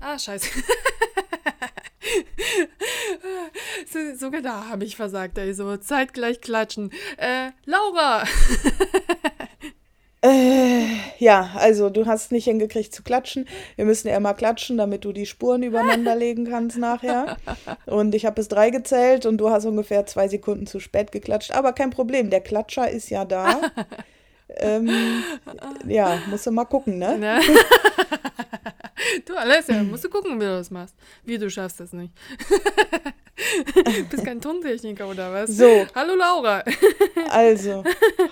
Ah, scheiße. So- Sogar da habe ich versagt, ey. So zeitgleich klatschen. Äh, Laura! Äh, ja, also du hast nicht hingekriegt zu klatschen. Wir müssen ja immer klatschen, damit du die Spuren übereinander legen kannst nachher. Und ich habe bis drei gezählt und du hast ungefähr zwei Sekunden zu spät geklatscht. Aber kein Problem, der Klatscher ist ja da. ähm, ja, musst du mal gucken, ne? Ne? du, Alessia, musst du gucken, wie du das machst. Wie, du schaffst das nicht. Bist kein Tontechniker oder was? So. Hallo Laura. Also,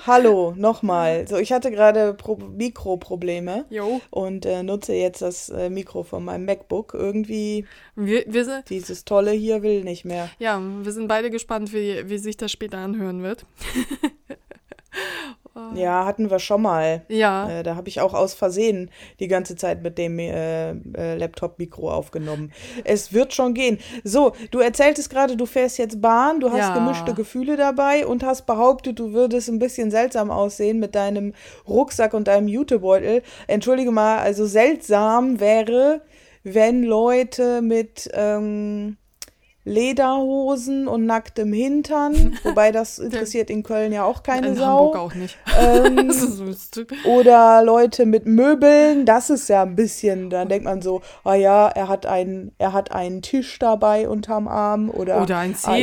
hallo, nochmal. So, ich hatte gerade Pro Mikroprobleme Jo, und äh, nutze jetzt das äh, Mikro von meinem MacBook. Irgendwie wir, wir sind, dieses tolle hier will nicht mehr. ja, wir sind beide gespannt, wie, wie sich das später anhören wird. Ja, hatten wir schon mal. Ja, Äh, da habe ich auch aus Versehen die ganze Zeit mit dem äh, äh, Laptop-Mikro aufgenommen. Es wird schon gehen. So, du erzähltest gerade, du fährst jetzt Bahn, du hast Ja. gemischte Gefühle dabei und hast behauptet, du würdest ein bisschen seltsam aussehen mit deinem Rucksack und deinem Jutebeutel. Entschuldige mal, also seltsam wäre, wenn Leute mit ähm, Lederhosen und nacktem Hintern, wobei das interessiert in Köln ja auch keine in Sau. Hamburg auch nicht. Ähm, oder Leute mit Möbeln, das ist ja ein bisschen, dann denkt man so, ah ja, er hat einen, er hat einen Tisch dabei unterm Arm oder, Oder ein ah Zebra.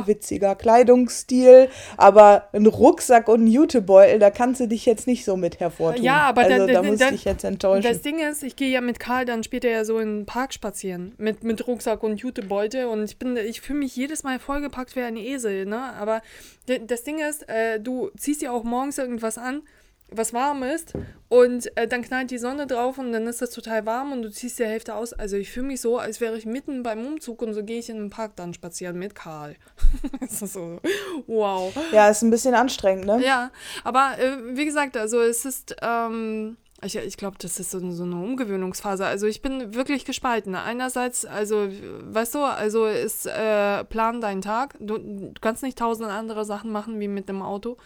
ja, witziger Kleidungsstil, aber ein Rucksack und ein Jutebeutel, da kannst du dich jetzt nicht so mit hervortun. Ja, aber also, da dann- muss dann- ich dich jetzt enttäuschen. Das Ding ist, ich gehe ja mit Karl dann später ja so in den Park spazieren. Mit, mit Rucksack und Jutebeutel. Und ich bin, ich fühle mich jedes Mal vollgepackt wie ein Esel, ne? Aber das Ding ist, äh, du ziehst ja auch morgens irgendwas an, was warm ist. Und äh, dann knallt die Sonne drauf und dann ist das total warm und du ziehst die Hälfte aus. Also ich fühle mich so, als wäre ich mitten beim Umzug und so gehe ich in den Park dann spazieren mit Karl. das ist so, wow. ja, ist ein bisschen anstrengend, ne? Ja, aber äh, wie gesagt, also es ist, ähm, ich, ich glaube, das ist so, so eine Umgewöhnungsphase. Also ich bin wirklich gespalten. Einerseits, also, weißt du, also ist äh, plan deinen Tag. Du, du kannst nicht tausend andere Sachen machen wie mit dem Auto.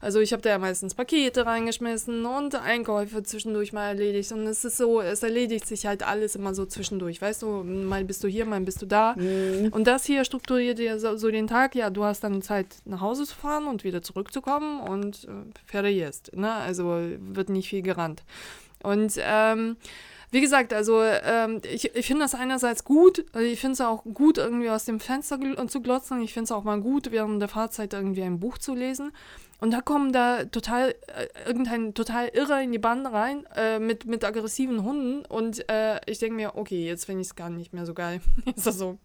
Also ich habe da ja meistens Pakete reingeschmissen und Einkäufe zwischendurch mal erledigt. Und es ist so, es erledigt sich halt alles immer so zwischendurch. Weißt du, mal bist du hier, mal bist du da. Und das hier strukturiert dir so, so den Tag. Ja, du hast dann Zeit, nach Hause zu fahren und wieder zurückzukommen und äh, fertig ist. Ne? Also wird nicht viel gerannt. Und ähm, wie gesagt, also ähm, ich, ich finde das einerseits gut, also ich finde es auch gut, irgendwie aus dem Fenster gl zu glotzen. Ich finde es auch mal gut, während der Fahrzeit irgendwie ein Buch zu lesen. Und da kommen da total, äh, irgendein total Irrer in die Bande rein äh, mit, mit aggressiven Hunden. Und äh, ich denke mir, okay, jetzt finde ich es gar nicht mehr so geil. ist das so?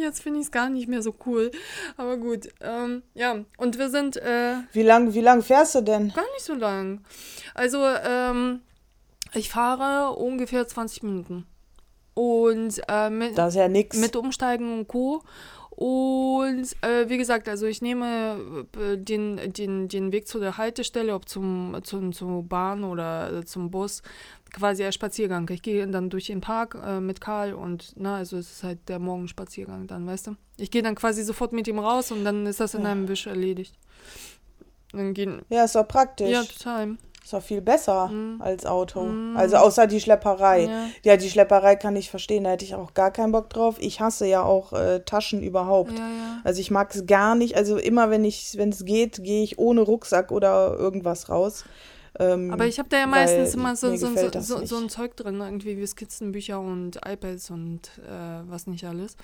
Jetzt finde ich es gar nicht mehr so cool. Aber gut, ähm, ja. Und wir sind äh, Wie lang, wie lang fährst du denn? gar nicht so lang. Also, ähm, ich fahre ungefähr 20 Minuten. Und äh, mit, Das ist ja mit Umsteigen und Co. Und äh, wie gesagt, also ich nehme äh, den, den, den Weg zu der Haltestelle, ob zum, zum, zur Bahn oder äh, zum Bus, quasi als Spaziergang. Ich gehe dann durch den Park äh, mit Karl und na, also es ist halt der Morgenspaziergang dann, weißt du? Ich gehe dann quasi sofort mit ihm raus und dann ist das in einem Wisch erledigt. Dann gehen. ja, ist doch praktisch. Ja, total. Ist doch viel besser Mhm. als Auto. Mhm. Also außer die Schlepperei. Ja. Ja. die Schlepperei kann ich verstehen, da hätte ich auch gar keinen Bock drauf. Ich hasse ja auch äh, Taschen überhaupt. Ja, ja. Also ich mag es gar nicht. Also immer wenn ich, wenn es geht, gehe ich ohne Rucksack oder irgendwas raus. Ähm, Aber ich habe da ja meistens immer so, so, so, so, ein Zeug drin, irgendwie wie Skizzenbücher und iPads und äh, was nicht alles.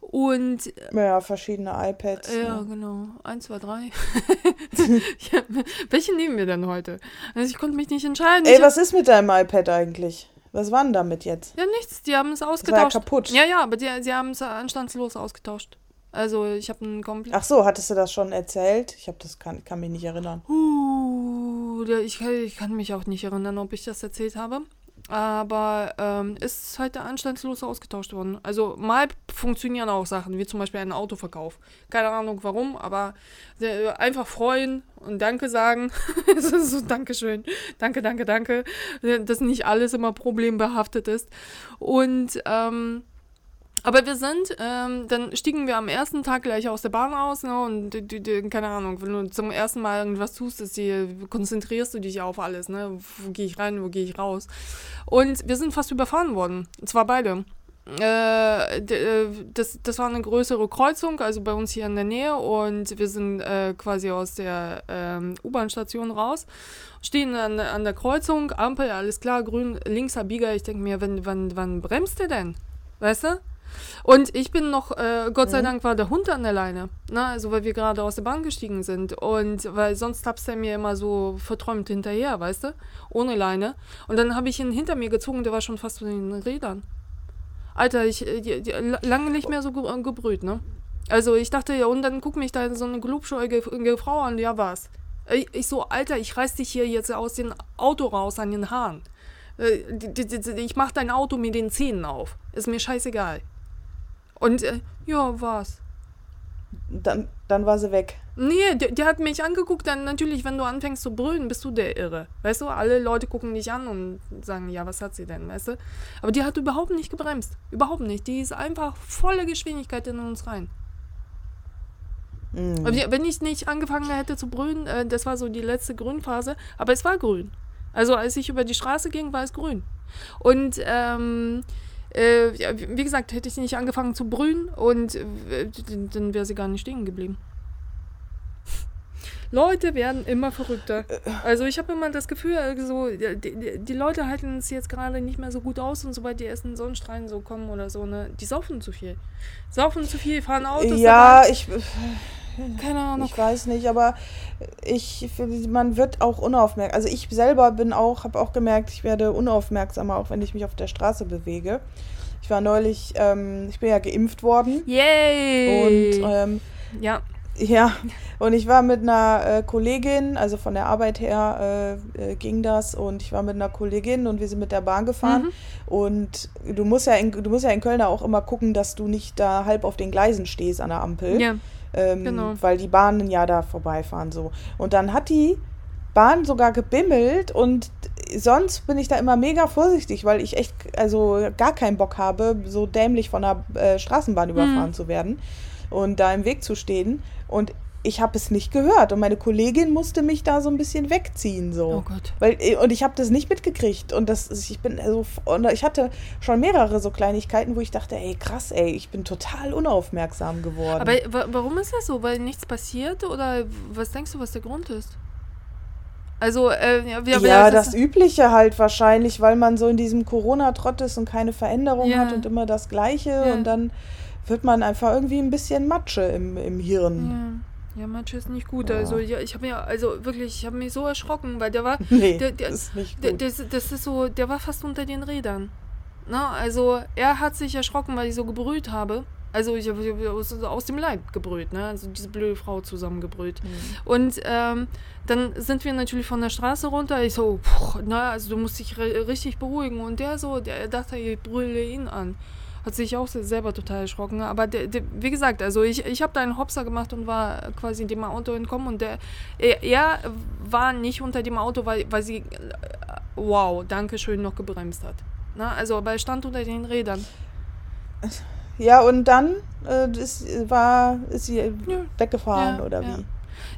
Und ja, verschiedene iPads. ja, ne? genau. Eins, zwei, drei. ja, welche nehmen wir denn heute? Also ich konnte mich nicht entscheiden. Ey, Ich was ist mit deinem iPad eigentlich? Was war denn damit jetzt? hab, ja, nichts. Die haben es Das war ja ausgetauscht. kaputt. Ja, ja, aber die, sie haben es anstandslos ausgetauscht. Also ich habe einen komplett. Ach so, hattest du das schon erzählt? Ich habe das kann, kann mich nicht erinnern. Uh, der- ich, kann- ich kann mich auch nicht erinnern, ob ich das erzählt habe. Aber ähm, ist heute anstandslos ausgetauscht worden. Also mal funktionieren auch Sachen, wie zum Beispiel ein Autoverkauf. Keine Ahnung warum, aber äh, einfach freuen und Danke sagen. Es ist so Dankeschön. Danke, danke, danke. Dass nicht alles immer problembehaftet ist. Und ähm, Aber wir sind, ähm, dann stiegen wir am ersten Tag gleich aus der Bahn aus, ne, und die, die, keine Ahnung, wenn du zum ersten Mal irgendwas tust, ist die, konzentrierst du dich auf alles, ne, wo gehe ich rein, wo gehe ich raus. Und wir sind fast überfahren worden, und zwar beide. Äh, äh, das, das war eine größere Kreuzung, also bei uns hier in der Nähe und wir sind äh, quasi aus der ähm, U-Bahn-Station raus, stehen an, an der Kreuzung, Ampel, alles klar, grün, links Abbieger, ich denke mir, wann, wann, wann bremst der denn? Weißt du? Und ich bin noch, äh, Gott sei mhm. Dank war der Hund an der Leine, ne? also weil wir gerade aus der Bahn gestiegen sind und weil sonst tapst er mir immer so verträumt hinterher, weißt du, ohne Leine. Und dann habe ich ihn hinter mir gezogen, der war schon fast von den Rädern. Alter, ich äh, die, die, lange nicht mehr so ge äh, gebrüht, ne? Also ich dachte, ja, und dann guck mich da so eine glubschäugige Frau an, ja was? Ich, ich so, Alter, ich reiß dich hier jetzt aus dem Auto raus an den Haaren. Äh, ich mach dein Auto mit den Zähnen auf. Ist mir scheißegal. Und äh, ja, was? Dann, dann war sie weg. Nee, der, der, hat mich angeguckt, dann natürlich, wenn du anfängst zu brüllen, bist du der Irre. Weißt du, alle Leute gucken dich an und sagen, ja, was hat sie denn, weißt du? Aber die hat überhaupt nicht gebremst. Überhaupt nicht. Die ist einfach volle Geschwindigkeit in uns rein. Mhm. Wenn ich nicht angefangen hätte zu brüllen, äh, das war so die letzte Grünphase, aber es war grün. Also als ich über die Straße ging, war es grün. Und ähm, äh, wie gesagt, hätte ich nicht angefangen zu brüllen und äh, dann wäre sie gar nicht stehen geblieben. Leute werden immer verrückter. Also ich habe immer das Gefühl, also, die, die, Leute halten es jetzt gerade nicht mehr so gut aus und sobald die ersten Sonnenstrahlen so kommen oder so, ne, die saufen zu viel. Saufen zu viel, fahren Autos. Ja, dabei. ich keine Ahnung. Ich weiß nicht, aber ich, man wird auch unaufmerksam. Also ich selber bin auch, habe auch gemerkt, ich werde unaufmerksamer, auch wenn ich mich auf der Straße bewege. Ich war neulich, ähm, ich bin ja geimpft worden. Yay! Und ähm, ja. Ja, und ich war mit einer äh, Kollegin, also von der Arbeit her äh, äh, ging das und ich war mit einer Kollegin und wir sind mit der Bahn gefahren mhm. und du musst ja in, du musst ja in Köln auch immer gucken, dass du nicht da halb auf den Gleisen stehst an der Ampel. Ja. Ähm, genau. Weil die Bahnen ja da vorbeifahren so. Und dann hat die Bahn sogar gebimmelt und sonst bin ich da immer mega vorsichtig, weil ich echt also gar keinen Bock habe, so dämlich von der äh, Straßenbahn überfahren mhm. zu werden und da im Weg zu stehen. Und ich habe es nicht gehört und meine Kollegin musste mich da so ein bisschen wegziehen so. Oh Gott. Weil äh, und ich habe das nicht mitgekriegt und das ich bin also und ich hatte schon mehrere so Kleinigkeiten, wo ich dachte, ey krass, ey, ich bin total unaufmerksam geworden. Aber warum ist das so? Weil nichts passiert oder was denkst du, was der Grund ist? Also, äh, ja, ja das, das Übliche halt wahrscheinlich, weil man so in diesem Corona-Trott ist und keine Veränderung ja. hat und immer das Gleiche ja. und dann wird man einfach irgendwie ein bisschen Matsche im, im Hirn. Ja, Matsche ist nicht gut. Ja. Also ja, ich habe mir, also wirklich, ich habe mich so erschrocken, weil der war. Nee, der, der, das ist nicht gut. Der, das, das ist so, der war fast unter den Rädern. Na, also er hat sich erschrocken, weil ich so gebrüht habe. Also ich habe aus, aus, dem Leib gebrüht, ne? Also diese blöde Frau zusammengebrüht. Mhm. Und ähm, dann sind wir natürlich von der Straße runter. Ich so, pff, na, also du musst dich richtig beruhigen. Und der so, der dachte, ich brülle ihn an hat sich auch selber total erschrocken. Aber der, der, wie gesagt, also ich, ich habe da einen Hopser gemacht und war quasi in dem Auto entkommen und der, er, er war nicht unter dem Auto, weil, weil sie, äh, wow, danke schön, noch gebremst hat. Na, also, aber er stand unter den Rädern. Ja, und dann äh, ist, war, ist sie ja. weggefahren ja, oder wie?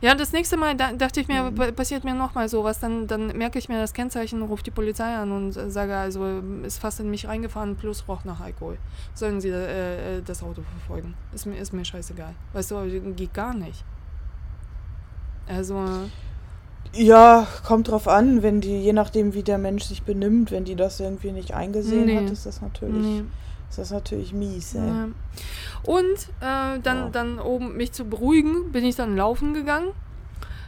Ja, das nächste Mal da, dachte ich mir, mhm. passiert mir nochmal sowas, dann, dann merke ich mir das Kennzeichen, rufe die Polizei an und sage, also ist fast in mich reingefahren, plus roch nach Alkohol. Sollen sie äh, äh, das Auto verfolgen? Ist mir, ist mir scheißegal. Weißt du, geht gar nicht. Also. Ja, kommt drauf an, wenn die, je nachdem, wie der Mensch sich benimmt, wenn die das irgendwie nicht eingesehen nee. hat, ist das natürlich. Nee. Das ist natürlich mies, ey. Ja. Und äh, dann, oh. dann, um mich zu beruhigen, bin ich dann laufen gegangen.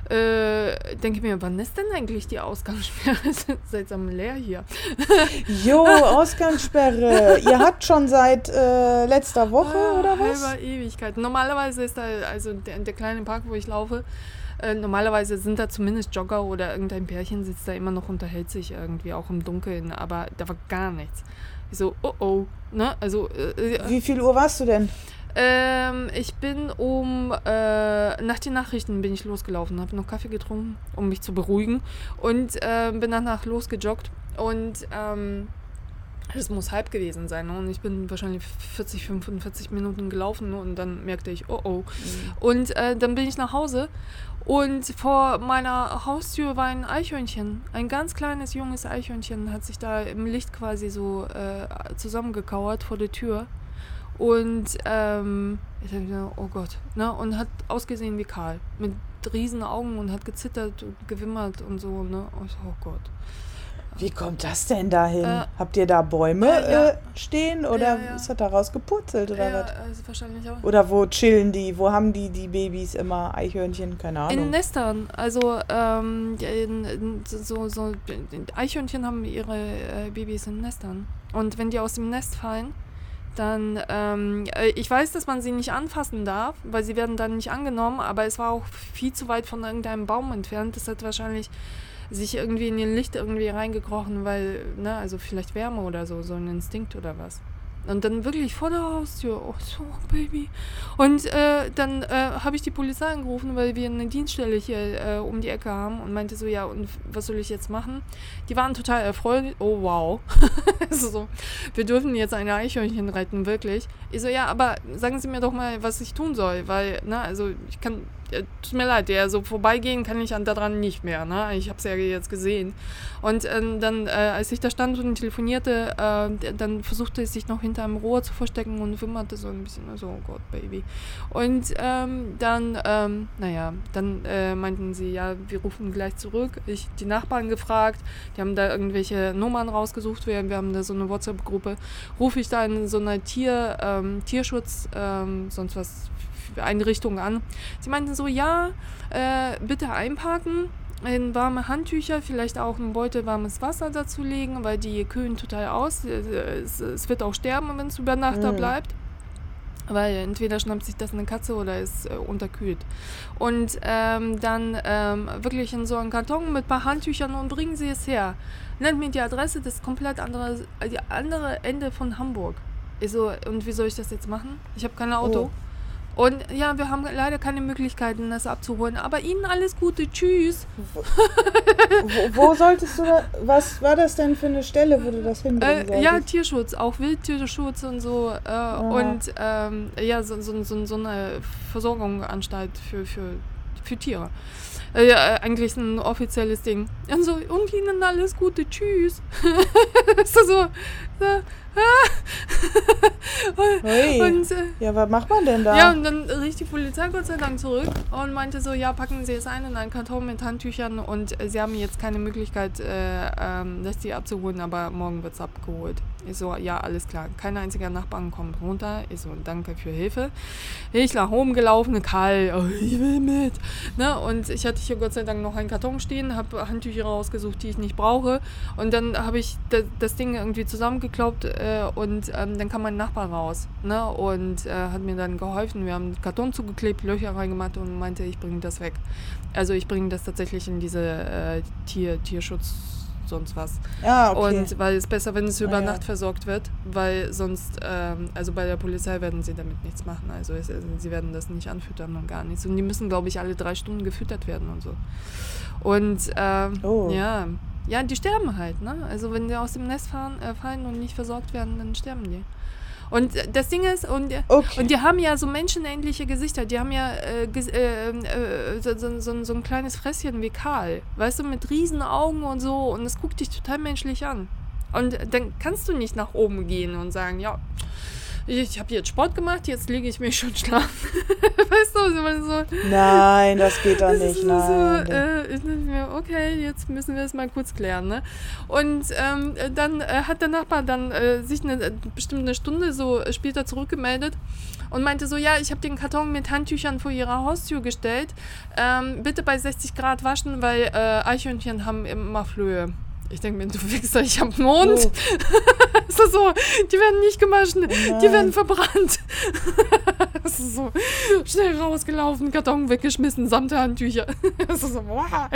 Äh, denke mir, wann ist denn eigentlich die Ausgangssperre? seltsam leer hier. jo, Ausgangssperre. Ihr habt schon seit äh, letzter Woche ah, oder was? Halber Ewigkeit. Normalerweise ist da, also der, der kleine Park, wo ich laufe, äh, normalerweise sind da zumindest Jogger oder irgendein Pärchen sitzt da immer noch, unterhält sich irgendwie, auch im Dunkeln, aber da war gar nichts. Ich so, oh oh. Ne? Also, äh, äh, Wie viel Uhr warst du denn? Ähm, ich bin um, äh, nach den Nachrichten bin ich losgelaufen, habe noch Kaffee getrunken, um mich zu beruhigen und äh, bin danach losgejoggt und ähm, Das muss halb gewesen sein. Ne? Und ich bin wahrscheinlich 40, 45 Minuten gelaufen und dann merkte ich, oh oh. Mhm. Und äh, dann bin ich nach Hause und vor meiner Haustür war ein Eichhörnchen. Ein ganz kleines, junges Eichhörnchen hat sich da im Licht quasi so äh, zusammengekauert vor der Tür. Und ähm, ich dachte mir, oh Gott, ne? Und hat ausgesehen wie Karl. Mit riesen Augen und hat gezittert und gewimmert und so, ne? oh Gott. Wie kommt das denn dahin? Äh, Habt ihr da Bäume äh, ja. äh, stehen oder ja, ja. ist das daraus gepurzelt oder ja, was? Also wahrscheinlich auch. Oder wo chillen die? Wo haben die die Babys immer Eichhörnchen? Keine Ahnung. In Nestern. Also ähm, in, in, so, so Eichhörnchen haben ihre äh, Babys in Nestern. Und wenn die aus dem Nest fallen, dann, ähm, äh, ich weiß, dass man sie nicht anfassen darf, weil sie werden dann nicht angenommen, aber es war auch viel zu weit von irgendeinem Baum entfernt. Das hat wahrscheinlich sich irgendwie in ihr Licht irgendwie reingekrochen, weil, ne, also vielleicht Wärme oder so, so ein Instinkt oder was. Und dann wirklich vor der Haustür, oh so, Baby. Und äh, dann äh, habe ich die Polizei angerufen, weil wir eine Dienststelle hier äh, um die Ecke haben und meinte so, ja, und was soll ich jetzt machen? Die waren total erfreut. Oh, wow. also so, wir dürfen jetzt ein Eichhörnchen retten, wirklich. Ich so, ja, aber sagen Sie mir doch mal, was ich tun soll, weil, ne, also ich kann tut mir leid, der so vorbeigehen kann ich daran nicht mehr. Ne? Ich habe es ja jetzt gesehen. Und ähm, dann, äh, als ich da stand und telefonierte, äh, dann versuchte es sich noch hinter einem Rohr zu verstecken und wimmerte so ein bisschen, so, oh Gott, Baby. Und ähm, dann, ähm, naja, dann äh, meinten sie, ja, wir rufen gleich zurück. Ich die Nachbarn gefragt, die haben da irgendwelche Nummern rausgesucht, wir, wir haben da so eine WhatsApp-Gruppe. Rufe ich da in so einer Tier, ähm, Tierschutz, ähm, sonst was Einrichtung an. Sie meinten so, ja, äh, bitte einparken, in warme Handtücher, vielleicht auch ein Beutel warmes Wasser dazu legen, weil die kühlen total aus. Es, es wird auch sterben, wenn es über Nacht mhm. da bleibt. Weil entweder schnappt sich das eine Katze oder ist äh, unterkühlt. Und ähm, dann ähm, wirklich in so einen Karton mit ein paar Handtüchern und bringen sie es her. Nennt mir die Adresse, das ist komplett andere, die andere Ende von Hamburg. Ich so, und wie soll ich das jetzt machen? Ich habe kein Auto. Oh. Und ja, wir haben leider keine Möglichkeiten, das abzuholen. Aber Ihnen alles Gute. Tschüss. Wo, wo, solltest du da, was war das denn für eine Stelle, wo du das hinbringen äh, Ja, Tierschutz, auch Wildtierschutz und so. Äh, und ähm, ja, so, so, so, so eine Versorgungsanstalt für, für, für Tiere. Äh, ja, eigentlich ein offizielles Ding. Und so, und Ihnen alles Gute. Tschüss. so, so, so und, äh, ja, was macht man denn da? Ja, und dann rief die Polizei Gott sei Dank zurück und meinte so, ja, packen Sie es ein in einen Karton mit Handtüchern und äh, Sie haben jetzt keine Möglichkeit, äh, ähm, das Tier abzuholen, aber morgen wird es abgeholt. Ich so, ja, alles klar. Kein einziger Nachbarn kommt runter. Ich so, danke für Hilfe. Ich nach oben gelaufen, Karl, oh, ich will mit. Ne? Und ich hatte hier Gott sei Dank noch einen Karton stehen, habe Handtücher rausgesucht, die ich nicht brauche. Und dann habe ich das, das Ding irgendwie zusammengeklaubt äh, und ähm, dann kam mein Nachbar raus ne? und äh, hat mir dann geholfen. Wir haben Karton zugeklebt, Löcher reingemacht und meinte, ich bringe das weg. Also ich bringe das tatsächlich in diese äh, Tier, Tierschutz sonst was. Ah, okay. Und weil es besser, wenn es über ah, ja. Nacht versorgt wird, weil sonst, ähm, also bei der Polizei werden sie damit nichts machen. Also es, sie werden das nicht anfüttern und gar nichts. Und die müssen, glaube ich, alle drei Stunden gefüttert werden und so. Und ähm, oh. ja, ja, die sterben halt, ne? Also wenn die aus dem Nest fahren, äh, fallen und nicht versorgt werden, dann sterben die. Und das Ding ist, und, okay. und die haben ja so menschenähnliche Gesichter. Die haben ja äh, äh, äh, so, so, so, so, ein kleines Fresschen wie Karl. Weißt du, mit riesen Augen und so. Und es guckt dich total menschlich an. Und dann kannst du nicht nach oben gehen und sagen, ja, ich habe jetzt Sport gemacht, jetzt lege ich mich schon schlafen. weißt du, so. Nein, das geht doch nicht. Nein. So, äh, ich dachte mir, okay, jetzt müssen wir es mal kurz klären. Ne? Und ähm, dann äh, hat der Nachbar dann äh, sich eine, bestimmt eine Stunde so später zurückgemeldet und meinte so, ja, ich habe den Karton mit Handtüchern vor ihrer Haustür gestellt. Ähm, bitte bei 60 Grad waschen, weil äh, Eichhörnchen haben immer Flöhe. Ich denke mir, du Wichser, ich hab einen Mond. Oh. das ist so, die werden nicht gewaschen, oh die werden verbrannt. das ist so schnell rausgelaufen, Karton weggeschmissen, samt Handtücher. das ist so, wow.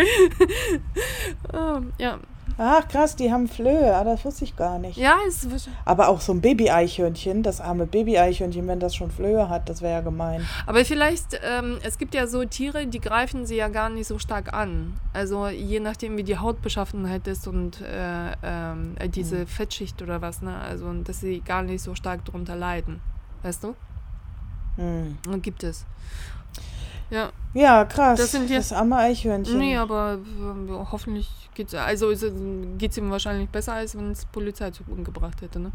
um, ja. Ach krass, die haben Flöhe, ah, das wusste ich gar nicht. Ja, es Aber auch so ein Baby-Eichhörnchen, das arme Baby-Eichhörnchen, wenn das schon Flöhe hat, das wäre ja gemein. Aber vielleicht, ähm, es gibt ja so Tiere, die greifen sie ja gar nicht so stark an. Also je nachdem, wie die Hautbeschaffenheit ist und äh, ähm, äh, diese Mhm. Fettschicht oder was, ne? Also dass sie gar nicht so stark drunter leiden. Weißt du? Hm. Und gibt es. Ja, Ja, krass. Das sind jetzt- das arme Eichhörnchen. nee, aber äh, hoffentlich geht's also ist, geht's ihm wahrscheinlich besser, als wenn es Polizei zu umgebracht hätte, ne?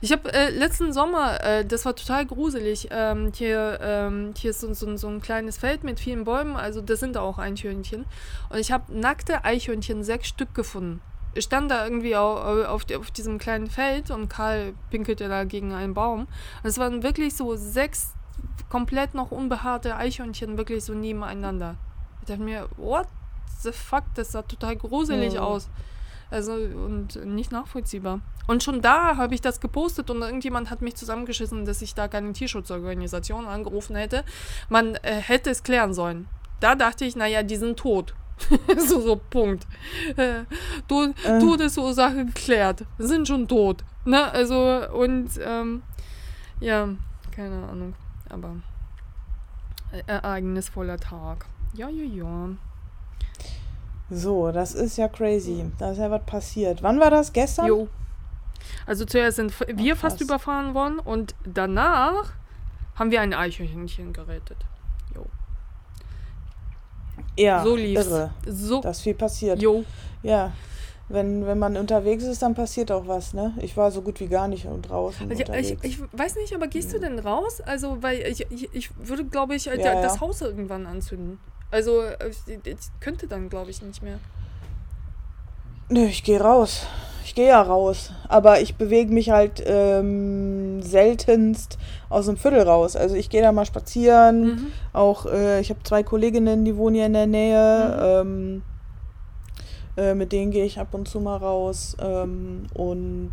Ich habe äh, letzten Sommer, äh, das war total gruselig, ähm, hier, ähm, hier ist so, so, so ein kleines Feld mit vielen Bäumen, also das sind auch Eichhörnchen. Und ich habe nackte Eichhörnchen, sechs Stück gefunden. Ich stand da irgendwie auf, auf, auf diesem kleinen Feld und Karl pinkelte da gegen einen Baum. Und es waren wirklich so sechs komplett noch unbehaarte Eichhörnchen, wirklich so nebeneinander. Ich dachte mir, what the fuck, das sah total gruselig Ja. aus. Also und nicht nachvollziehbar. Und schon da habe ich das gepostet und irgendjemand hat mich zusammengeschissen, dass ich da keine Tierschutzorganisation angerufen hätte. Man äh, hätte es klären sollen. Da dachte ich, naja, die sind tot. so, so, Punkt. Äh, to Äh. Todesursache geklärt. Sind schon tot. Ne? Also, und ähm, ja, keine Ahnung. Aber äh, ereignisvoller Tag. Ja, ja, ja. So, das ist ja crazy. Da ist ja was passiert. Wann war das? Gestern? Jo. Also zuerst sind wir fast krass. überfahren worden und danach haben wir ein Eichhörnchen gerettet. Jo. Ja, so lief's. irre. So. Da ist viel passiert. Jo. Ja. Wenn, wenn man unterwegs ist, dann passiert auch was, ne? Ich war so gut wie gar nicht draußen Also unterwegs. ich, ich weiß nicht, aber gehst du denn raus? Also, weil ich, ich, ich würde, glaube ich, Ja, das ja. Haus irgendwann anzünden. Also, ich, könnte dann, glaube ich, nicht mehr. Nö, ich gehe raus. Ich gehe ja raus. Aber ich bewege mich halt ähm, seltenst aus dem Viertel raus. Also ich gehe da mal spazieren. Mhm. Auch, äh, ich habe zwei Kolleginnen, die wohnen hier in der Nähe. Ähm, äh, mit denen gehe ich ab und zu mal raus. Ähm, und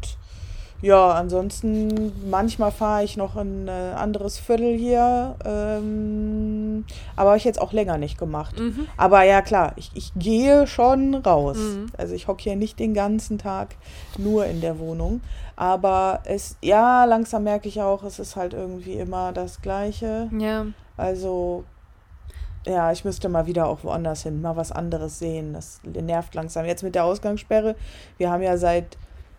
ja, ansonsten, manchmal fahre ich noch in ein äh, anderes Viertel hier. Ähm, aber habe ich jetzt auch länger nicht gemacht. Mhm. Aber ja, klar, ich, ich gehe schon raus. Mhm. Also ich hocke hier nicht den ganzen Tag nur in der Wohnung. Aber es, ja, langsam merke ich auch, es ist halt irgendwie immer das Gleiche. Ja. Also, ja, ich müsste mal wieder auch woanders hin, mal was anderes sehen. Das nervt langsam. Jetzt mit der Ausgangssperre. Wir haben ja seit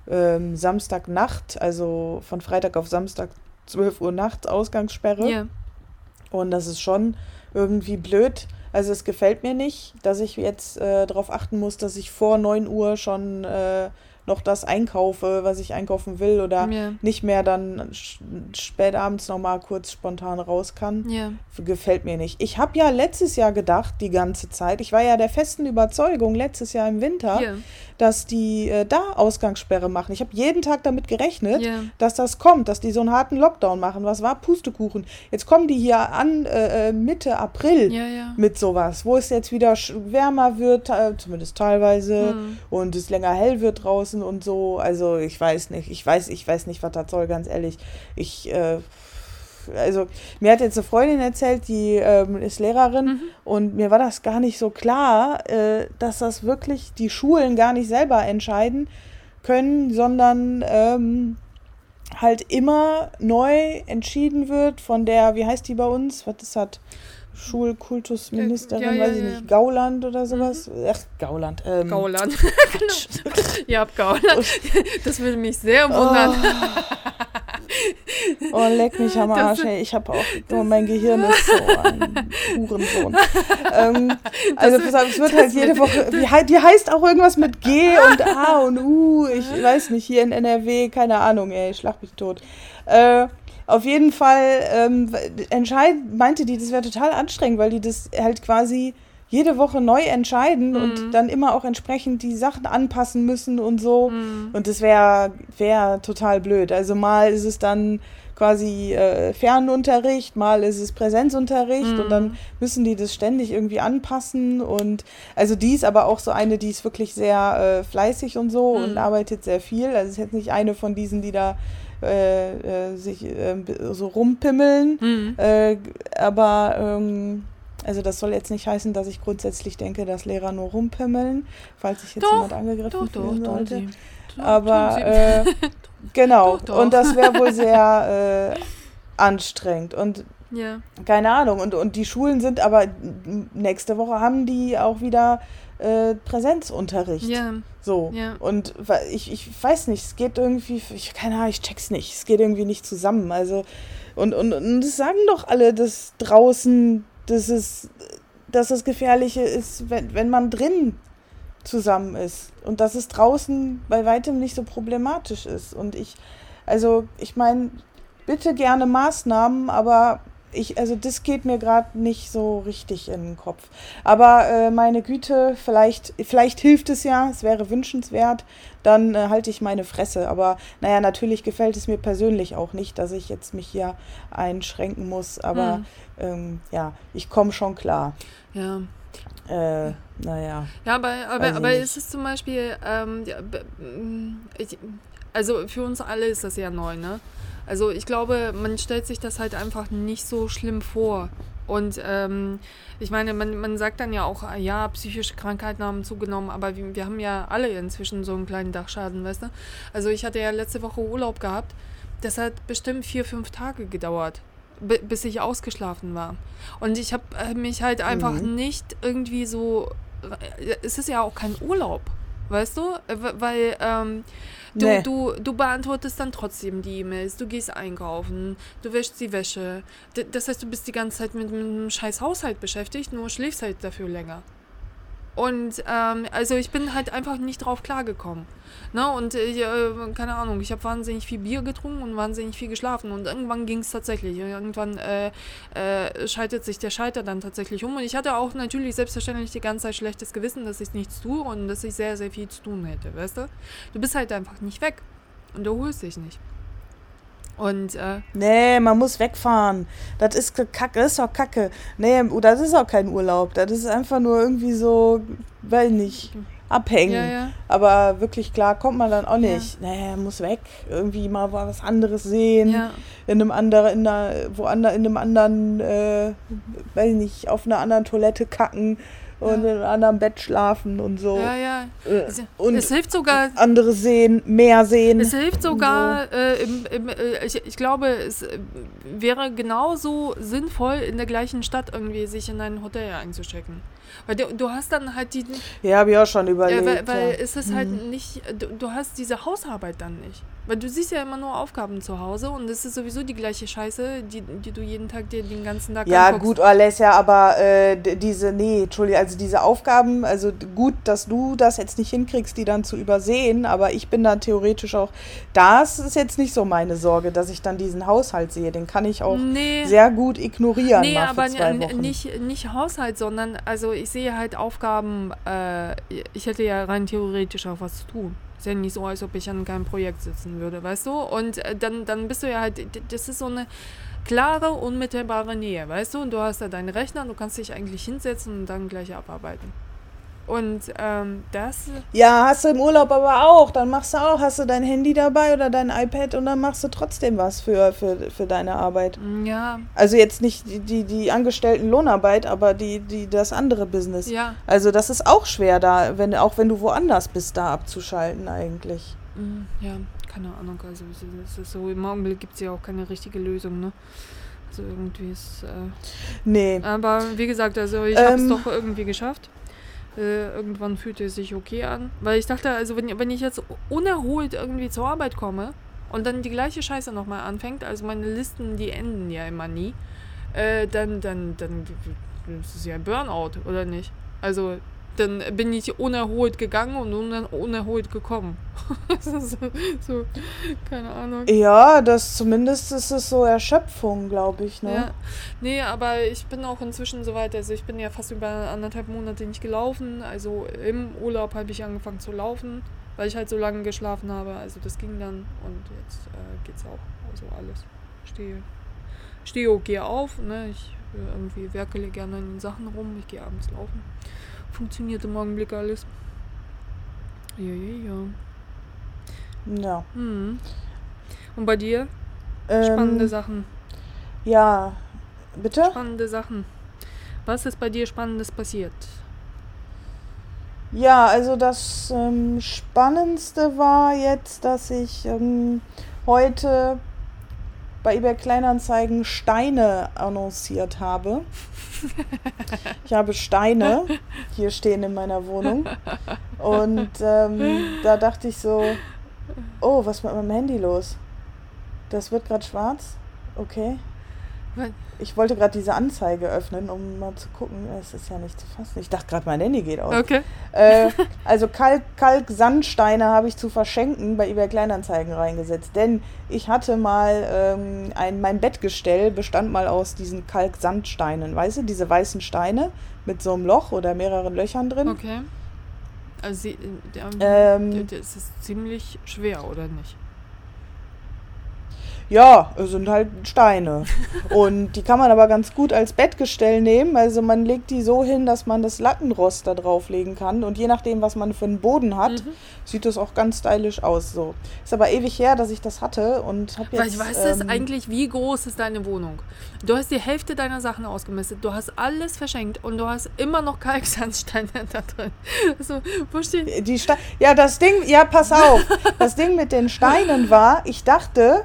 ähm, Samstagnacht, also von Freitag auf Samstag 12 Uhr nachts Ausgangssperre. Ja. Und das ist schon irgendwie blöd. Also es gefällt mir nicht, dass ich jetzt äh, darauf achten muss, dass ich vor 9 Uhr schon äh, noch das einkaufe, was ich einkaufen will oder Ja. nicht mehr dann spät abends noch mal kurz spontan raus kann. Ja. Gefällt mir nicht. Ich habe ja letztes Jahr gedacht, die ganze Zeit, ich war ja der festen Überzeugung letztes Jahr im Winter. Dass die äh, da Ausgangssperre machen. Ich habe jeden Tag damit gerechnet, Ja. dass das kommt, dass die so einen harten Lockdown machen. Was war Pustekuchen? Jetzt kommen die hier an äh, äh, Mitte April Ja, ja. mit sowas, wo es jetzt wieder wärmer wird, zumindest teilweise, Mhm. und es länger hell wird draußen und so. Also ich weiß nicht, ich weiß, ich weiß nicht, was das soll, ganz ehrlich. Ich, äh, also mir hat jetzt eine Freundin erzählt, die ähm, ist Lehrerin Mhm. und mir war das gar nicht so klar, äh, dass das wirklich die Schulen gar nicht selber entscheiden können, sondern ähm, halt immer neu entschieden wird von der, wie heißt die bei uns? Was ist das? Schulkultusministerin, Ja, ja, weiß ich ja. nicht, Gauland oder sowas? Ach, Gauland. Ähm, Gauland. genau. Ja, Gauland. Das würde mich sehr wundern. Oh, leck mich am Arsch, ey. Ich habe auch, oh, mein Gehirn ist so ein Hurensohn. ähm, also, pass auf, es wird halt jede Woche, hei- die heißt auch irgendwas mit G und A und U, ich weiß nicht, hier in NRW, keine Ahnung, ey, schlag mich tot. Äh, auf jeden Fall ähm, entscheid, meinte die, das wäre total anstrengend, weil die das halt quasi jede Woche neu entscheiden und dann immer auch entsprechend die Sachen anpassen müssen und so. Und das wäre wär total blöd. Also mal ist es dann quasi äh, Fernunterricht, mal ist es Präsenzunterricht und dann müssen die das ständig irgendwie anpassen und also die ist aber auch so eine, die ist wirklich sehr äh, fleißig und so und arbeitet sehr viel. Also ist jetzt nicht eine von diesen, die da äh, äh, sich äh, so rumpimmeln, Mhm. äh, aber ähm, Also das soll jetzt nicht heißen, dass ich grundsätzlich denke, dass Lehrer nur rumpimmeln, falls sich jetzt Doch, jemand angegriffen Doch, doch, fühlen sollte. sie. Tun- Aber tun sie. äh, genau, Doch, doch. und das wäre wohl sehr äh, anstrengend. Und ja. keine Ahnung. Und, und die Schulen sind aber nächste Woche haben die auch wieder äh, Präsenzunterricht. Ja, So. Ja. Und ich, ich weiß nicht, es geht irgendwie, ich, keine Ahnung, ich check's nicht. Es geht irgendwie nicht zusammen. Also, und, und, und das sagen doch alle, dass draußen, dass es, dass das Gefährliche ist, wenn, wenn man drin zusammen ist. Und dass es draußen bei weitem nicht so problematisch ist. Und ich, also, ich meine, bitte gerne Maßnahmen, aber ich, also das geht mir gerade nicht so richtig in den Kopf. Aber äh, meine Güte, vielleicht, vielleicht hilft es ja, es wäre wünschenswert, dann äh, halte ich meine Fresse. Aber naja, natürlich gefällt es mir persönlich auch nicht, dass ich jetzt mich hier einschränken muss. Aber Hm. ähm, ja, ich komme schon klar. ja. Äh, naja. Ja, aber, aber, aber ist es zum Beispiel, ähm, also für uns alle ist das ja neu, ne? Also ich glaube, man stellt sich das halt einfach nicht so schlimm vor. Und ähm, ich meine, man, man sagt dann ja auch, ja, psychische Krankheiten haben zugenommen, aber wir, wir haben ja alle inzwischen so einen kleinen Dachschaden, weißt du? Also ich hatte ja letzte Woche Urlaub gehabt. Das hat bestimmt vier, fünf Tage gedauert, bi- bis ich ausgeschlafen war. Und ich habe mich halt einfach Mhm. nicht irgendwie so. Es ist ja auch kein Urlaub, weißt du? Äh, Weil ähm, du, Nee. du, du beantwortest dann trotzdem die E-Mails, du gehst einkaufen, du wäschst die Wäsche. Das heißt, du bist die ganze Zeit mit, mit einem scheiß Haushalt beschäftigt, nur schläfst halt dafür länger. Und ähm, also ich bin halt einfach nicht drauf klargekommen. Ne? Und äh, äh, keine Ahnung, ich habe wahnsinnig viel Bier getrunken und wahnsinnig viel geschlafen. Und irgendwann ging es tatsächlich. Irgendwann äh, äh, schaltet sich der Schalter dann tatsächlich um. Und ich hatte auch natürlich selbstverständlich die ganze Zeit schlechtes Gewissen, dass ich nichts tue und dass ich sehr, sehr viel zu tun hätte, weißt du? Du bist halt einfach nicht weg. Und du holst dich nicht. Und äh, Nee, man muss wegfahren. Das ist Kacke, das ist doch Kacke. Nee, das ist auch kein Urlaub. Das ist einfach nur irgendwie so, weiß nicht, abhängen. ja, ja. Aber wirklich klar kommt man dann auch Ja. nicht. Nee, muss weg. Irgendwie mal was anderes sehen. Ja, In einem anderen, in einer, woanders, in einem anderen, äh, weiß ich nicht, auf einer anderen Toilette kacken und Ja. in einem anderen Bett schlafen und so. ja, ja. Äh, Es, und es hilft sogar, andere sehen, mehr sehen. Es hilft sogar, äh, im, im, äh, ich, ich glaube, es äh, wäre genauso sinnvoll, in der gleichen Stadt irgendwie sich in ein Hotel einzuchecken. Weil du, du hast dann halt die, Ja, habe ich auch schon überlegt. äh, weil, weil ja. es ist halt Mhm. nicht, du, du hast diese Hausarbeit dann nicht. Weil du siehst ja immer nur Aufgaben zu Hause und es ist sowieso die gleiche Scheiße, die, die du jeden Tag dir den ganzen Tag Ja, anguckst. gut, Alessia, aber äh, diese, nee, Entschuldigung, also diese Aufgaben, also gut, dass du das jetzt nicht hinkriegst, die dann zu übersehen, aber ich bin dann theoretisch auch, das ist jetzt nicht so meine Sorge, dass ich dann diesen Haushalt sehe, den kann ich auch Nee. sehr gut ignorieren Nee, aber nicht, nicht Haushalt, sondern also ich sehe halt Aufgaben, äh, ich hätte ja rein theoretisch auch was zu tun. Ist ja nicht so, als ob ich an keinem Projekt sitzen würde, weißt du? Und äh, dann, dann bist du ja halt, das ist so eine klare, unmittelbare Nähe, weißt du? Und du hast da deinen Rechner, du kannst dich eigentlich hinsetzen und dann gleich abarbeiten. Und ähm, das, Ja, hast du im Urlaub aber auch, dann machst du auch, hast du dein Handy dabei oder dein iPad und dann machst du trotzdem was für, für, für deine Arbeit. ja, Also jetzt nicht die, die, die angestellten Lohnarbeit, aber die, die, das andere Business. ja, Also das ist auch schwer da, wenn, auch wenn du woanders bist, da abzuschalten eigentlich. mm, ja, keine Ahnung, also so, im Augenblick gibt es ja auch keine richtige Lösung, ne? Also irgendwie ist, äh, Nee. Aber wie gesagt, also ich habe es Ähm. doch irgendwie geschafft. Äh, irgendwann fühlte es sich okay an. Weil ich dachte, also wenn, wenn ich jetzt unerholt irgendwie zur Arbeit komme und dann die gleiche Scheiße nochmal anfängt, also meine Listen, die enden ja immer nie, äh, dann, dann, dann ist es ja ein Burnout, oder nicht? Also dann bin ich unerholt gegangen und uner unerholt gekommen. so, keine Ahnung. Ja, das zumindest ist es so Erschöpfung, glaube ich, ne? Ja, nee, aber ich bin auch inzwischen so weit, also ich bin ja fast über anderthalb Monate nicht gelaufen. Also im Urlaub habe ich angefangen zu laufen, weil ich halt so lange geschlafen habe. Also das ging dann und jetzt äh, geht's auch. Also alles. Stehe, stehe okay auf, ne? Ich äh, irgendwie werkele gerne in den Sachen rum. Ich gehe abends laufen. Funktioniert im Augenblick alles. Ja, ja, ja. Ja. Hm. Und bei dir? Ähm, Spannende Sachen. Ja. Bitte? Spannende Sachen. Was ist bei dir Spannendes passiert? Ja, also das ähm, Spannendste war jetzt, dass ich ähm, heute bei eBay Kleinanzeigen Steine annonciert habe. Ich habe Steine hier stehen in meiner Wohnung. Und ähm, da dachte ich so, oh, was ist mit meinem Handy los? Das wird gerade schwarz. Okay. Ich wollte gerade diese Anzeige öffnen, um mal zu gucken. Es ist ja nicht zu fassen. Ich dachte gerade, mein Handy geht aus. Okay. Äh, also Kalk, Kalk-Sandsteine habe ich zu verschenken bei eBay Kleinanzeigen reingesetzt. Denn ich hatte mal ähm, ein, mein Bettgestell bestand mal aus diesen Kalk-Sandsteinen. Weißt du, diese weißen Steine mit so einem Loch oder mehreren Löchern drin. Okay. Also sie, Ähm. ähm, das ist ziemlich schwer, oder nicht? Ja, es sind halt Steine. Und die kann man aber ganz gut als Bettgestell nehmen. Also man legt die so hin, dass man das Lattenrost da drauflegen kann. Und je nachdem, was man für einen Boden hat, Mhm. sieht das auch ganz stylisch aus. So. Ist aber ewig her, dass ich das hatte und habe jetzt. Weil ich weiß es ähm, eigentlich, wie groß ist deine Wohnung? Du hast die Hälfte deiner Sachen ausgemistet, du hast alles verschenkt und du hast immer noch Kalksandsteine da drin. Also, wo steht. Die Ste ja, das Ding, ja, pass auf. Das Ding mit den Steinen war, ich dachte,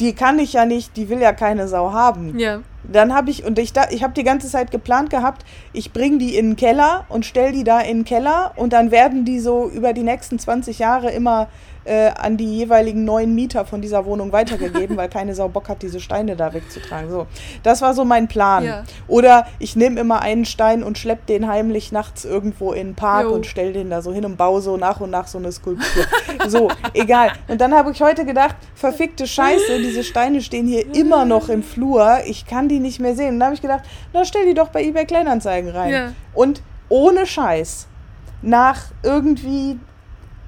die kann ich ja nicht, die will ja keine Sau haben. Ja. Dann habe ich, und ich, da- ich habe die ganze Zeit geplant gehabt, ich bringe die in den Keller und stelle die da in den Keller und dann werden die so über die nächsten 20 Jahre immer äh, an die jeweiligen neuen Mieter von dieser Wohnung weitergegeben, weil keine Sau Bock hat, diese Steine da wegzutragen. So, das war so mein Plan. Ja. Oder ich nehme immer einen Stein und schlepp den heimlich nachts irgendwo in den Park Jo. und stell den da so hin und baue so nach und nach so eine Skulptur. so, egal. Und dann habe ich heute gedacht, verfickte Scheiße, diese Steine stehen hier immer noch im Flur. Ich kann die nicht mehr sehen. Und dann habe ich gedacht, na stell die doch bei eBay Kleinanzeigen rein. Ja. Und ohne Scheiß, nach irgendwie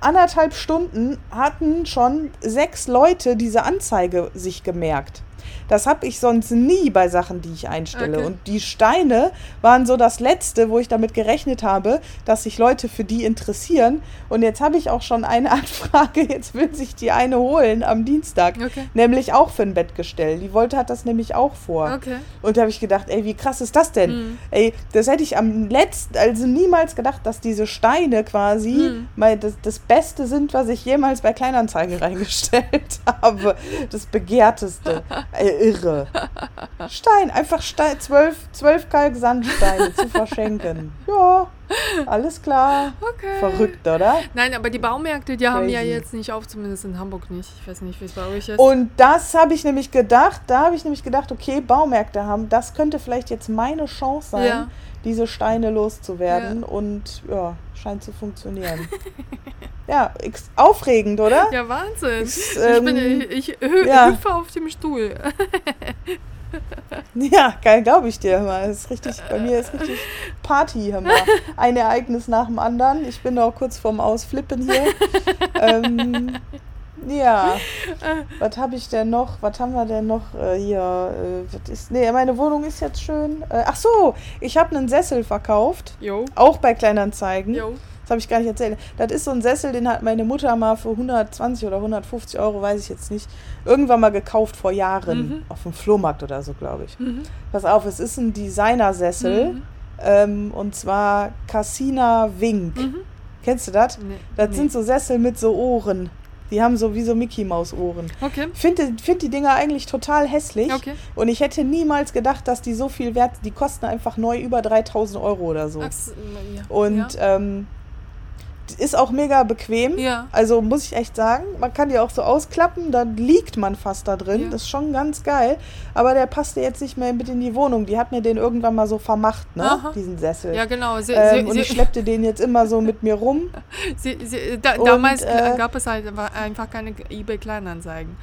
anderthalb Stunden hatten schon sechs Leute diese Anzeige sich gemerkt. Das habe ich sonst nie bei Sachen, die ich einstelle. Okay. Und die Steine waren so das Letzte, wo ich damit gerechnet habe, dass sich Leute für die interessieren. Und jetzt habe ich auch schon eine Anfrage. Jetzt will sich die eine holen am Dienstag. Okay. Nämlich auch für ein Bettgestell. Die wollte hat das nämlich auch vor. Okay. Und da habe ich gedacht, ey, wie krass ist das denn? Mhm. Ey, das hätte ich am letzten, also niemals gedacht, dass diese Steine quasi Mhm. mal das, das Beste sind, was ich jemals bei Kleinanzeigen reingestellt habe. Das begehrteste. Ey, irre. Stein, einfach Stein, zwölf, zwölf Kalksandsteine zu verschenken. Ja, alles klar. Okay. Verrückt, oder? Nein, aber die Baumärkte, die haben ja Crazy. jetzt nicht auf, zumindest in Hamburg nicht. Ich weiß nicht, wie es bei euch ist. Und das habe ich nämlich gedacht, da habe ich nämlich gedacht, okay, Baumärkte haben, das könnte vielleicht jetzt meine Chance sein, Ja. Diese Steine loszuwerden und ja, scheint zu funktionieren. ja, aufregend, oder? ja, Wahnsinn. Ich bin, ähm, ich, ich hü ja. hüpfe auf dem Stuhl. Ja, geil, glaube ich dir. Mal. Ist richtig, bei mir ist richtig Party, mal. Ein Ereignis nach dem anderen. Ich bin auch kurz vorm Ausflippen hier. ähm, ja, was habe ich denn noch? Was haben wir denn noch äh, hier? Äh, was ist, nee, meine Wohnung ist jetzt schön. Äh, ach so, ich habe einen Sessel verkauft. Jo. Auch bei Kleinanzeigen. Jo. Das habe ich gar nicht erzählt. Das ist so ein Sessel, den hat meine Mutter mal für 120 oder 150 Euro, weiß ich jetzt nicht, irgendwann mal gekauft vor Jahren. Mhm. Auf dem Flohmarkt oder so, glaube ich. Mhm. Pass auf, es ist ein Designersessel. Mhm. Ähm, und zwar Cassina Wink. Mhm. Kennst du das? Nee, Das nee. sind so Sessel mit so Ohren. Die haben so wie so Mickey Maus Ohren. Okay. Ich finde find die Dinger eigentlich total hässlich. Okay. Und ich hätte niemals gedacht, dass die so viel wert Die kosten einfach neu über 3000 Euro oder so. Ach, ja. Und ja. ähm, ist auch mega bequem. Ja. Also muss ich echt sagen, man kann die auch so ausklappen, dann liegt man fast da drin. Ja. Das ist schon ganz geil. Aber der passte jetzt nicht mehr mit in die Wohnung. Die hat mir den irgendwann mal so vermacht, ne? Aha. Diesen Sessel. ja, genau. Sie, ähm, sie, und ich sie, schleppte den jetzt immer so mit mir rum. da, Und, damals äh, gab es halt einfach keine eBay-Kleinanzeigen.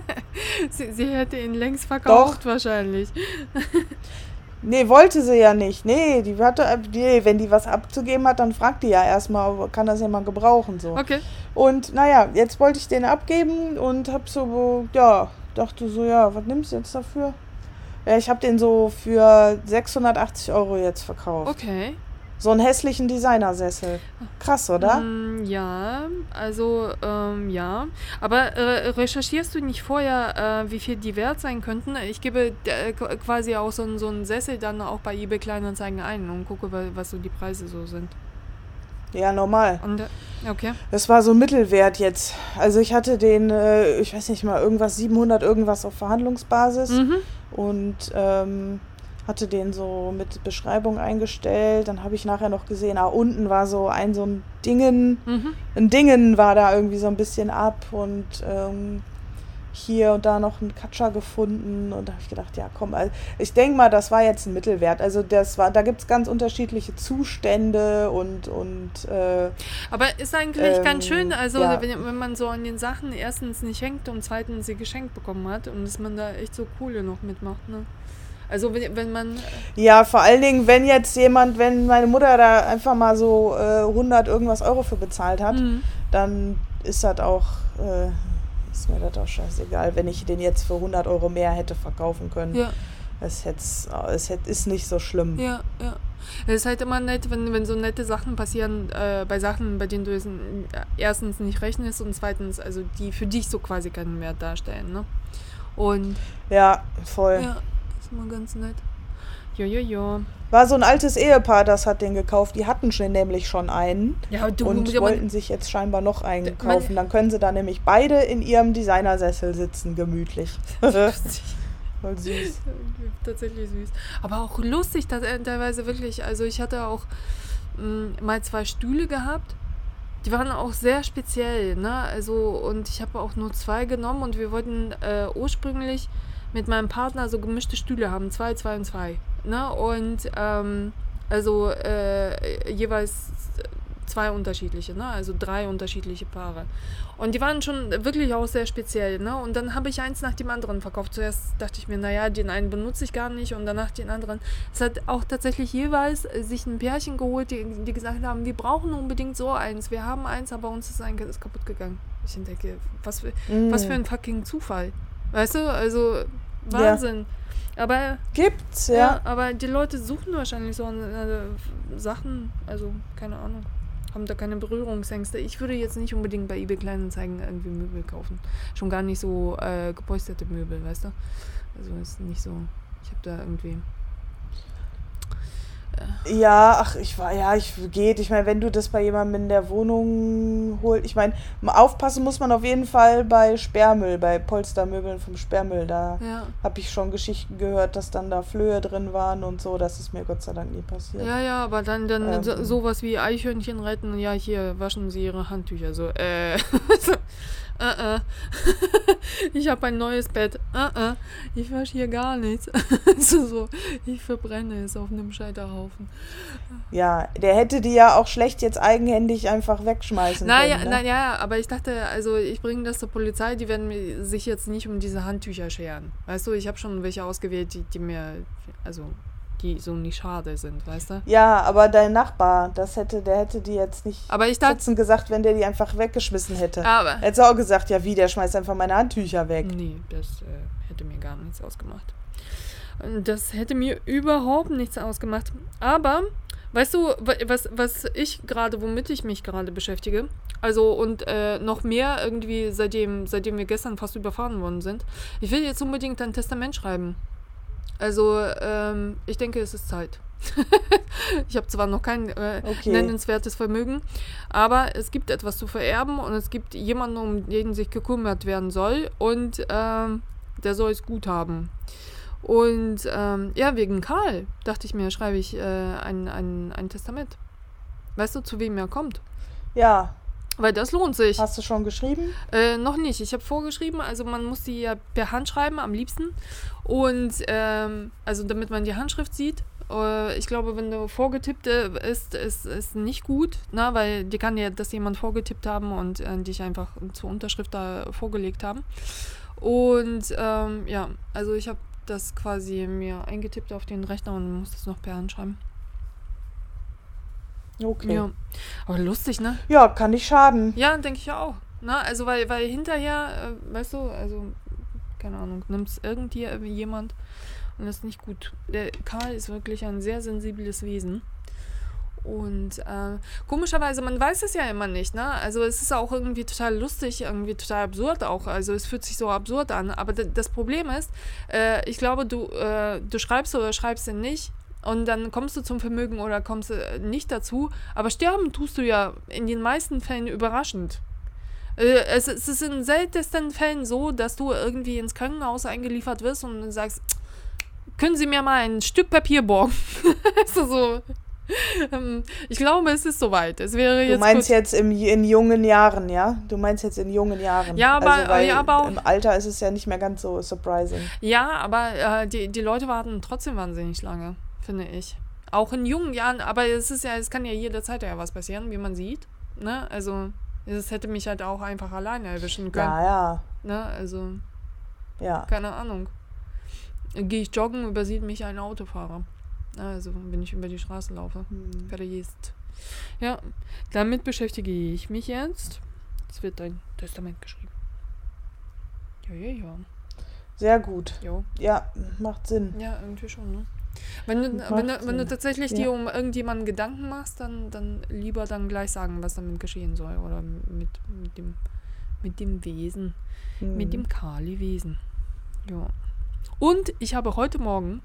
sie, sie hätte ihn längst verkauft, wahrscheinlich. Nee, wollte sie ja nicht. Nee, die hatte, nee, wenn die was abzugeben hat, dann fragt die ja erstmal, kann das jemand gebrauchen so. Okay. Und naja, jetzt wollte ich den abgeben und hab so, ja, dachte so, ja, was nimmst du jetzt dafür? Ja, ich habe den so für 680 Euro jetzt verkauft. Okay. So einen hässlichen Designersessel. Krass, oder? Mm, ja, also ähm, ja. Aber äh, recherchierst du nicht vorher, äh, wie viel die wert sein könnten? Ich gebe äh, quasi auch so, einen- so einen Sessel dann auch bei eBay Kleinanzeigen ein und gucke, wa- was so die Preise so sind. Ja, normal. Und, äh, okay. Das war so Mittelwert jetzt. Also ich hatte den, äh, ich weiß nicht mal, irgendwas 700 irgendwas auf Verhandlungsbasis Mhm. und ähm, hatte den so mit Beschreibung eingestellt. Dann habe ich nachher noch gesehen, ah, unten war so ein so ein Dingen, Mhm. ein Dingen war da irgendwie so ein bisschen ab und ähm, hier und da noch ein Katscher gefunden und da habe ich gedacht, ja komm, also ich denke mal, das war jetzt ein Mittelwert. Also das war, da gibt es ganz unterschiedliche Zustände und und äh, Aber ist eigentlich ganz Ähm, schön, also ja. wenn, wenn man so an den Sachen erstens nicht hängt und zweitens sie geschenkt bekommen hat und dass man da echt so coole noch mitmacht, ne? Also wenn, wenn man, Ja, vor allen Dingen, wenn jetzt jemand, wenn meine Mutter da einfach mal so äh, 100 irgendwas Euro für bezahlt hat, Mhm. dann ist das auch, äh, ist mir das auch scheißegal, wenn ich den jetzt für 100 Euro mehr hätte verkaufen können. ja, Es, es ist nicht so schlimm. ja, ja. Es ist halt immer nett, wenn, wenn so nette Sachen passieren, äh, bei Sachen, bei denen du es erstens nicht rechnest und zweitens, also die für dich so quasi keinen Wert darstellen, ne? Und Ja, voll. ja, ist immer ganz nett. Jojojo. War so ein altes Ehepaar, das hat den gekauft. Die hatten schon nämlich schon einen Ja, du, und ja, man- wollten sich jetzt scheinbar noch einen man- kaufen. Dann können sie da nämlich beide in ihrem Designersessel sitzen, gemütlich. Voll süß. Tatsächlich süß. Aber auch lustig, dass er teilweise wirklich. Also ich hatte auch mh, mal zwei Stühle gehabt. Die waren auch sehr speziell, ne? Also, und ich habe auch nur zwei genommen und wir wollten äh, ursprünglich mit meinem Partner so gemischte Stühle haben, zwei, zwei und zwei. Ne? Und ähm, also äh, jeweils zwei unterschiedliche, ne? Also drei unterschiedliche Paare. Und die waren schon wirklich auch sehr speziell, ne? Und dann habe ich eins nach dem anderen verkauft. Zuerst dachte ich mir, naja, den einen benutze ich gar nicht und danach den anderen. Es hat auch tatsächlich jeweils sich ein Pärchen geholt, die, die gesagt haben, wir brauchen unbedingt so eins. Wir haben eins, aber uns ist ein ist kaputt gegangen. Ich denke, was für, was für ein fucking Zufall. Weißt du, also Wahnsinn. Aber Gibt's, ja. ja. aber die Leute suchen wahrscheinlich so äh, Sachen, also keine Ahnung, haben da keine Berührungsängste. Ich würde jetzt nicht unbedingt bei eBay Kleinanzeigen irgendwie Möbel kaufen. Schon gar nicht so äh, gepolsterte Möbel, weißt du? Also ist nicht so. Ich habe da irgendwie. Ja, ach, ich war, ja, ich geht. Ich meine, wenn du das bei jemandem in der Wohnung holst, ich meine, aufpassen muss man auf jeden Fall bei Sperrmüll, bei Polstermöbeln vom Sperrmüll. Da Ja. habe ich schon Geschichten gehört, dass dann da Flöhe drin waren und so. Das ist mir Gott sei Dank nie passiert. Ja, ja, aber dann, dann Ähm. so, sowas wie Eichhörnchen retten, ja, hier waschen sie ihre Handtücher. So, äh. äh, äh. ich habe ein neues Bett. Äh, äh. Ich wasche hier gar nichts. so, so, ich verbrenne es auf einem Scheiterhaufen. Ja, der hätte die ja auch schlecht jetzt eigenhändig einfach wegschmeißen Naja, können. Ne? naja, aber ich dachte, also ich bringe das zur Polizei, die werden sich jetzt nicht um diese Handtücher scheren. Weißt du, ich habe schon welche ausgewählt, die, die mir, also die so nicht schade sind, weißt du? Ja, aber dein Nachbar, das hätte, der hätte die jetzt nicht Aber ich dachte, gesagt, wenn der die einfach weggeschmissen hätte. aber Hätte auch gesagt, ja wie, der schmeißt einfach meine Handtücher weg. Nee, das äh, hätte mir gar nichts ausgemacht. Das hätte mir überhaupt nichts ausgemacht. Aber, weißt du, wa- was, was ich gerade, womit ich mich gerade beschäftige, also und äh, noch mehr irgendwie, seitdem, seitdem wir gestern fast überfahren worden sind, ich will jetzt unbedingt ein Testament schreiben. Also, ähm, ich denke, es ist Zeit. ich habe zwar noch kein äh, Okay. nennenswertes Vermögen, aber es gibt etwas zu vererben und es gibt jemanden, um den sich gekümmert werden soll und ähm, der soll es gut haben. Und ähm, ja, wegen Karl dachte ich mir, schreibe ich äh, ein, ein, ein Testament. Weißt du, zu wem er kommt? Ja, Weil das lohnt sich. hast du schon geschrieben? Äh, noch nicht. Ich habe vorgeschrieben, also man muss die ja per Hand schreiben, am liebsten. Und ähm, also damit man die Handschrift sieht. Äh, ich glaube, wenn du vorgetippt äh, ist, ist, ist nicht gut, na, weil die kann ja das jemand vorgetippt haben und äh, dich einfach zur Unterschrift da vorgelegt haben. Und ähm, ja, also ich habe das quasi mir eingetippt auf den Rechner und muss das noch per Hand schreiben. Okay. Ja. Aber lustig, ne? Ja, kann nicht schaden. Ja, denke ich ja auch. Na, also weil, weil hinterher, äh, weißt du, also, keine Ahnung, nimmt es irgendjemand und das ist nicht gut. Der Karl ist wirklich ein sehr sensibles Wesen. und äh, komischerweise, man weiß es ja immer nicht, ne? Also es ist auch irgendwie total lustig, irgendwie total absurd auch. Also es fühlt sich so absurd an. Aber das Problem ist, äh, ich glaube, du, äh, du schreibst oder schreibst ihn nicht. Und dann kommst du zum Vermögen oder kommst du nicht dazu. Aber sterben tust du ja in den meisten Fällen überraschend. Äh, es, es ist in seltensten Fällen so, dass du irgendwie ins Krankenhaus eingeliefert wirst und sagst, können Sie mir mal ein Stück Papier borgen? also so. Ähm, ich glaube, es ist soweit. Es wäre jetzt du meinst jetzt im, in jungen Jahren, ja? Du meinst jetzt in jungen Jahren. Ja, aber, also, ja, aber auch, im Alter ist es ja nicht mehr ganz so surprising. Ja, aber äh, die, die Leute warten trotzdem wahnsinnig lange, finde ich. Auch in jungen Jahren, aber es ist ja, es kann ja jederzeit ja was passieren, wie man sieht. Ne? Also, es hätte mich halt auch einfach alleine erwischen können. Ja, ja. Ne? Also, ja. keine Ahnung. Gehe ich joggen, übersieht mich ein Autofahrer. Also, wenn ich über die Straße laufe. Hm. Verließt. Ja, damit beschäftige ich mich jetzt. Es wird ein Testament geschrieben. Ja, ja, ja. Sehr gut. Jo. Ja, macht Sinn. Ja, irgendwie schon, ne? Wenn du, wenn du, wenn du tatsächlich ja. dir um irgendjemanden Gedanken machst, dann, dann lieber dann gleich sagen, was damit geschehen soll. Oder mit, mit, dem, mit dem Wesen. Hm. Mit dem Kali-Wesen. Ja. Und ich habe heute Morgen,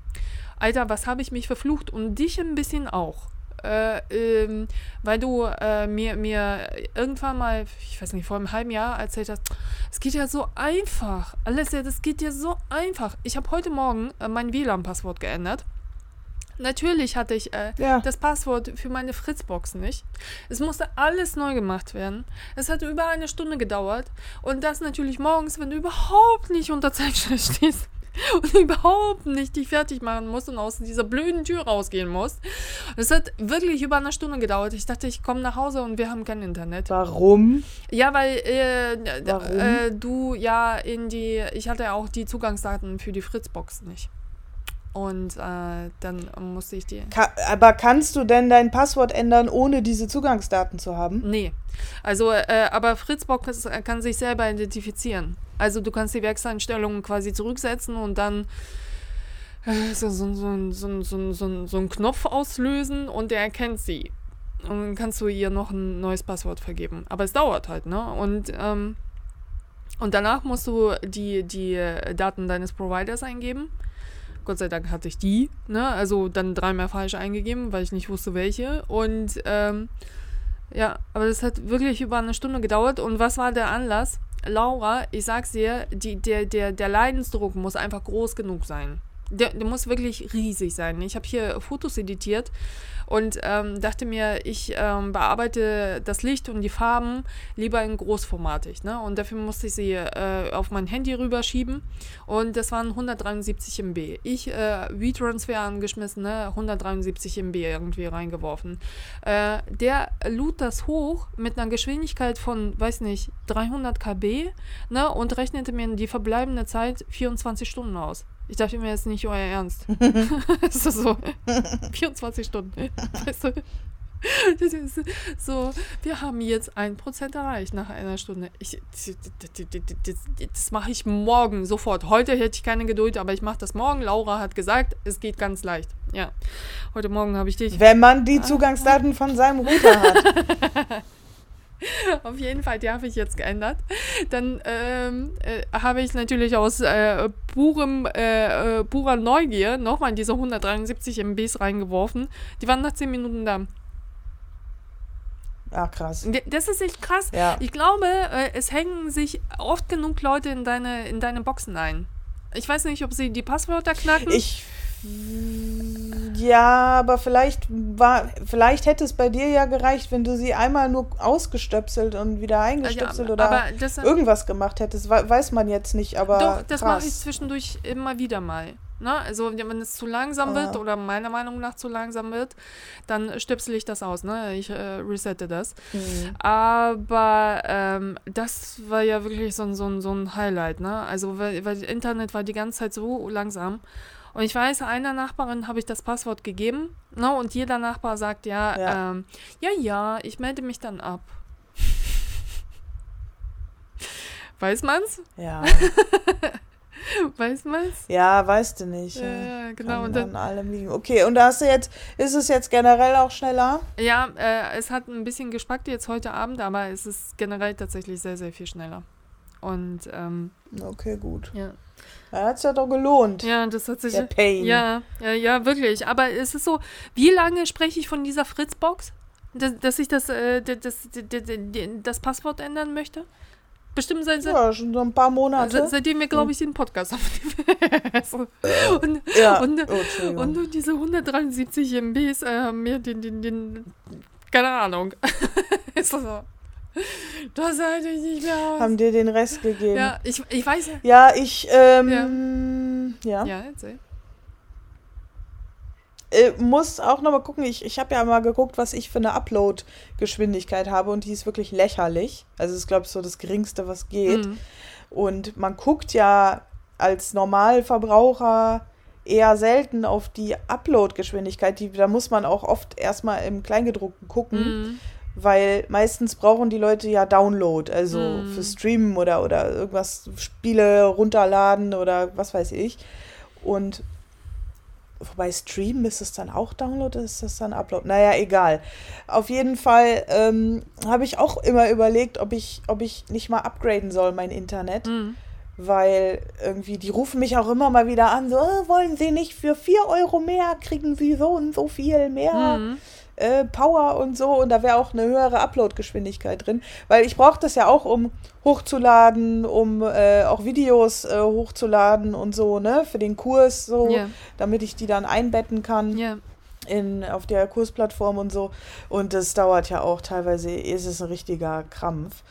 Alter, was habe ich mich verflucht und dich ein bisschen auch. Äh, ähm, weil du äh, mir, mir irgendwann mal, ich weiß nicht, vor einem halben Jahr erzählt hast, es geht ja so einfach. Alles, das geht ja so einfach. Ich habe heute Morgen äh, mein WLAN-Passwort geändert. Natürlich hatte ich äh, ja. das Passwort für meine Fritzbox nicht. Es musste alles neu gemacht werden. Es hat über eine Stunde gedauert. Und das natürlich morgens, wenn du überhaupt nicht unter Zeitstress stehst und überhaupt nicht dich fertig machen musst und aus dieser blöden Tür rausgehen musst. Es hat wirklich über eine Stunde gedauert. Ich dachte, ich komme nach Hause und wir haben kein Internet. Warum? Ja, weil äh, Warum? Äh, du ja in die, ich hatte ja auch die Zugangsdaten für die Fritzbox nicht. Und äh, dann musste ich die. Ka aber kannst du denn dein Passwort ändern, ohne diese Zugangsdaten zu haben? Nee. Also, äh, aber Fritzbox kann sich selber identifizieren. Also du kannst die Werkseinstellungen quasi zurücksetzen und dann äh, so, so, so, so, so, so, so einen Knopf auslösen und der erkennt sie. Und dann kannst du ihr noch ein neues Passwort vergeben. Aber es dauert halt, ne? Und, ähm, und danach musst du die, die Daten deines Providers eingeben. Gott sei Dank hatte ich die, ne? Also dann dreimal falsch eingegeben, weil ich nicht wusste, welche. Und ähm, ja, aber das hat wirklich über eine Stunde gedauert. Und was war der Anlass? Laura, ich sag's dir, die, der, der, der Leidensdruck muss einfach groß genug sein. Der, der muss wirklich riesig sein. Ich habe hier Fotos editiert und ähm, dachte mir, ich ähm, bearbeite das Licht und die Farben lieber in großformatig. Ne? Und dafür musste ich sie äh, auf mein Handy rüberschieben und das waren 173 MB. Ich äh, WeTransfer angeschmissen, ne? 173 MB irgendwie reingeworfen. Äh, der lud das hoch mit einer Geschwindigkeit von, weiß nicht, 300 KB ne? und rechnete mir die verbleibende Zeit 24 Stunden aus. Ich dachte mir jetzt nicht euer Ernst. ist das so? 24 Stunden. Weißt du? So, wir haben jetzt ein Prozent erreicht nach einer Stunde. Ich, das, das mache ich morgen sofort. Heute hätte ich keine Geduld, aber ich mache das morgen. Laura hat gesagt, es geht ganz leicht. Ja, heute Morgen habe ich dich. Wenn man die Zugangsdaten von seinem Router hat. Auf jeden Fall, die habe ich jetzt geändert. Dann ähm, äh, habe ich natürlich aus äh, purem, äh, äh purer Neugier nochmal diese 173 MBs reingeworfen. Die waren nach 10 Minuten da. Ach, krass. Das ist echt krass. Ja. Ich glaube, äh, es hängen sich oft genug Leute in deine, in deine Boxen ein. Ich weiß nicht, ob sie die Passwörter knacken. Ich ja, aber vielleicht war, vielleicht hätte es bei dir ja gereicht, wenn du sie einmal nur ausgestöpselt und wieder eingestöpselt ja, oder irgendwas gemacht hättest. Weiß man jetzt nicht, aber. Doch, das mache ich zwischendurch immer wieder mal. Ne? Also wenn es zu langsam wird oder meiner Meinung nach zu langsam wird, dann stöpsel ich das aus. Ne? Ich äh, resette das. Mhm. Aber ähm, das war ja wirklich so, so, so ein Highlight. Ne? Also weil, weil Internet war die ganze Zeit so langsam. Und ich weiß, einer Nachbarin habe ich das Passwort gegeben. Ne, und jeder Nachbar sagt ja, ja, ähm, ja, ja, ich melde mich dann ab. Weiß man's? Ja. Weißt du was? Ja, weißt du nicht. Ja, ja, genau. Und an dann, allem liegen. Okay, und da hast du jetzt, ist es jetzt generell auch schneller? ja, äh, es hat ein bisschen gespackt jetzt heute Abend, aber es ist generell tatsächlich sehr, sehr viel schneller. Und ähm, Okay, gut. ja. Da hat es ja doch gelohnt. Ja, das hat sich. Der Pain. Ja, ja, ja, wirklich. Aber es ist so, wie lange spreche ich von dieser Fritzbox? Dass, dass ich das, äh, das, das, das, das Passwort ändern möchte? Bestimmt seit, Ja, schon so ein paar Monate. seit, seitdem wir, glaube ich, den Podcast aufnehmen. so. und, ja. und, oh, und nur diese 173 MBs äh, haben mir den, den, den, keine Ahnung. ist so. Das halte ich nicht mehr aus. haben dir den Rest gegeben. Ja, ja, ich, ich weiß ja. ja ich, ähm, ja. Ja, erzähl. Äh, muss auch nochmal gucken. Ich, ich habe ja mal geguckt, was ich für eine Upload-Geschwindigkeit habe und die ist wirklich lächerlich. Also, ist, glaube ich, so das Geringste, was geht. Mhm. Und man guckt ja als Normalverbraucher eher selten auf die Upload-Geschwindigkeit. Die, da muss man auch oft erstmal im Kleingedruckten gucken, Mhm. Weil meistens brauchen die Leute ja Download, also Mhm. für Streamen oder, oder irgendwas, Spiele runterladen oder was weiß ich. Und wobei Streamen ist es dann auch Download oder ist das dann Upload? Naja, egal. Auf jeden Fall ähm, habe ich auch immer überlegt, ob ich, ob ich nicht mal upgraden soll, mein Internet Mhm. weil irgendwie, die rufen mich auch immer mal wieder an, so, äh, wollen Sie nicht für 4 Euro mehr, kriegen Sie so und so viel mehr Mhm. Äh, Power und so und da wäre auch eine höhere Upload-Geschwindigkeit drin, weil ich brauche das ja auch, um hochzuladen, um äh, auch Videos äh, hochzuladen und so, ne, für den Kurs so, Ja, damit ich die dann einbetten kann ja. in, auf der Kursplattform und so. Und das dauert ja auch teilweise, ist es ein richtiger Krampf.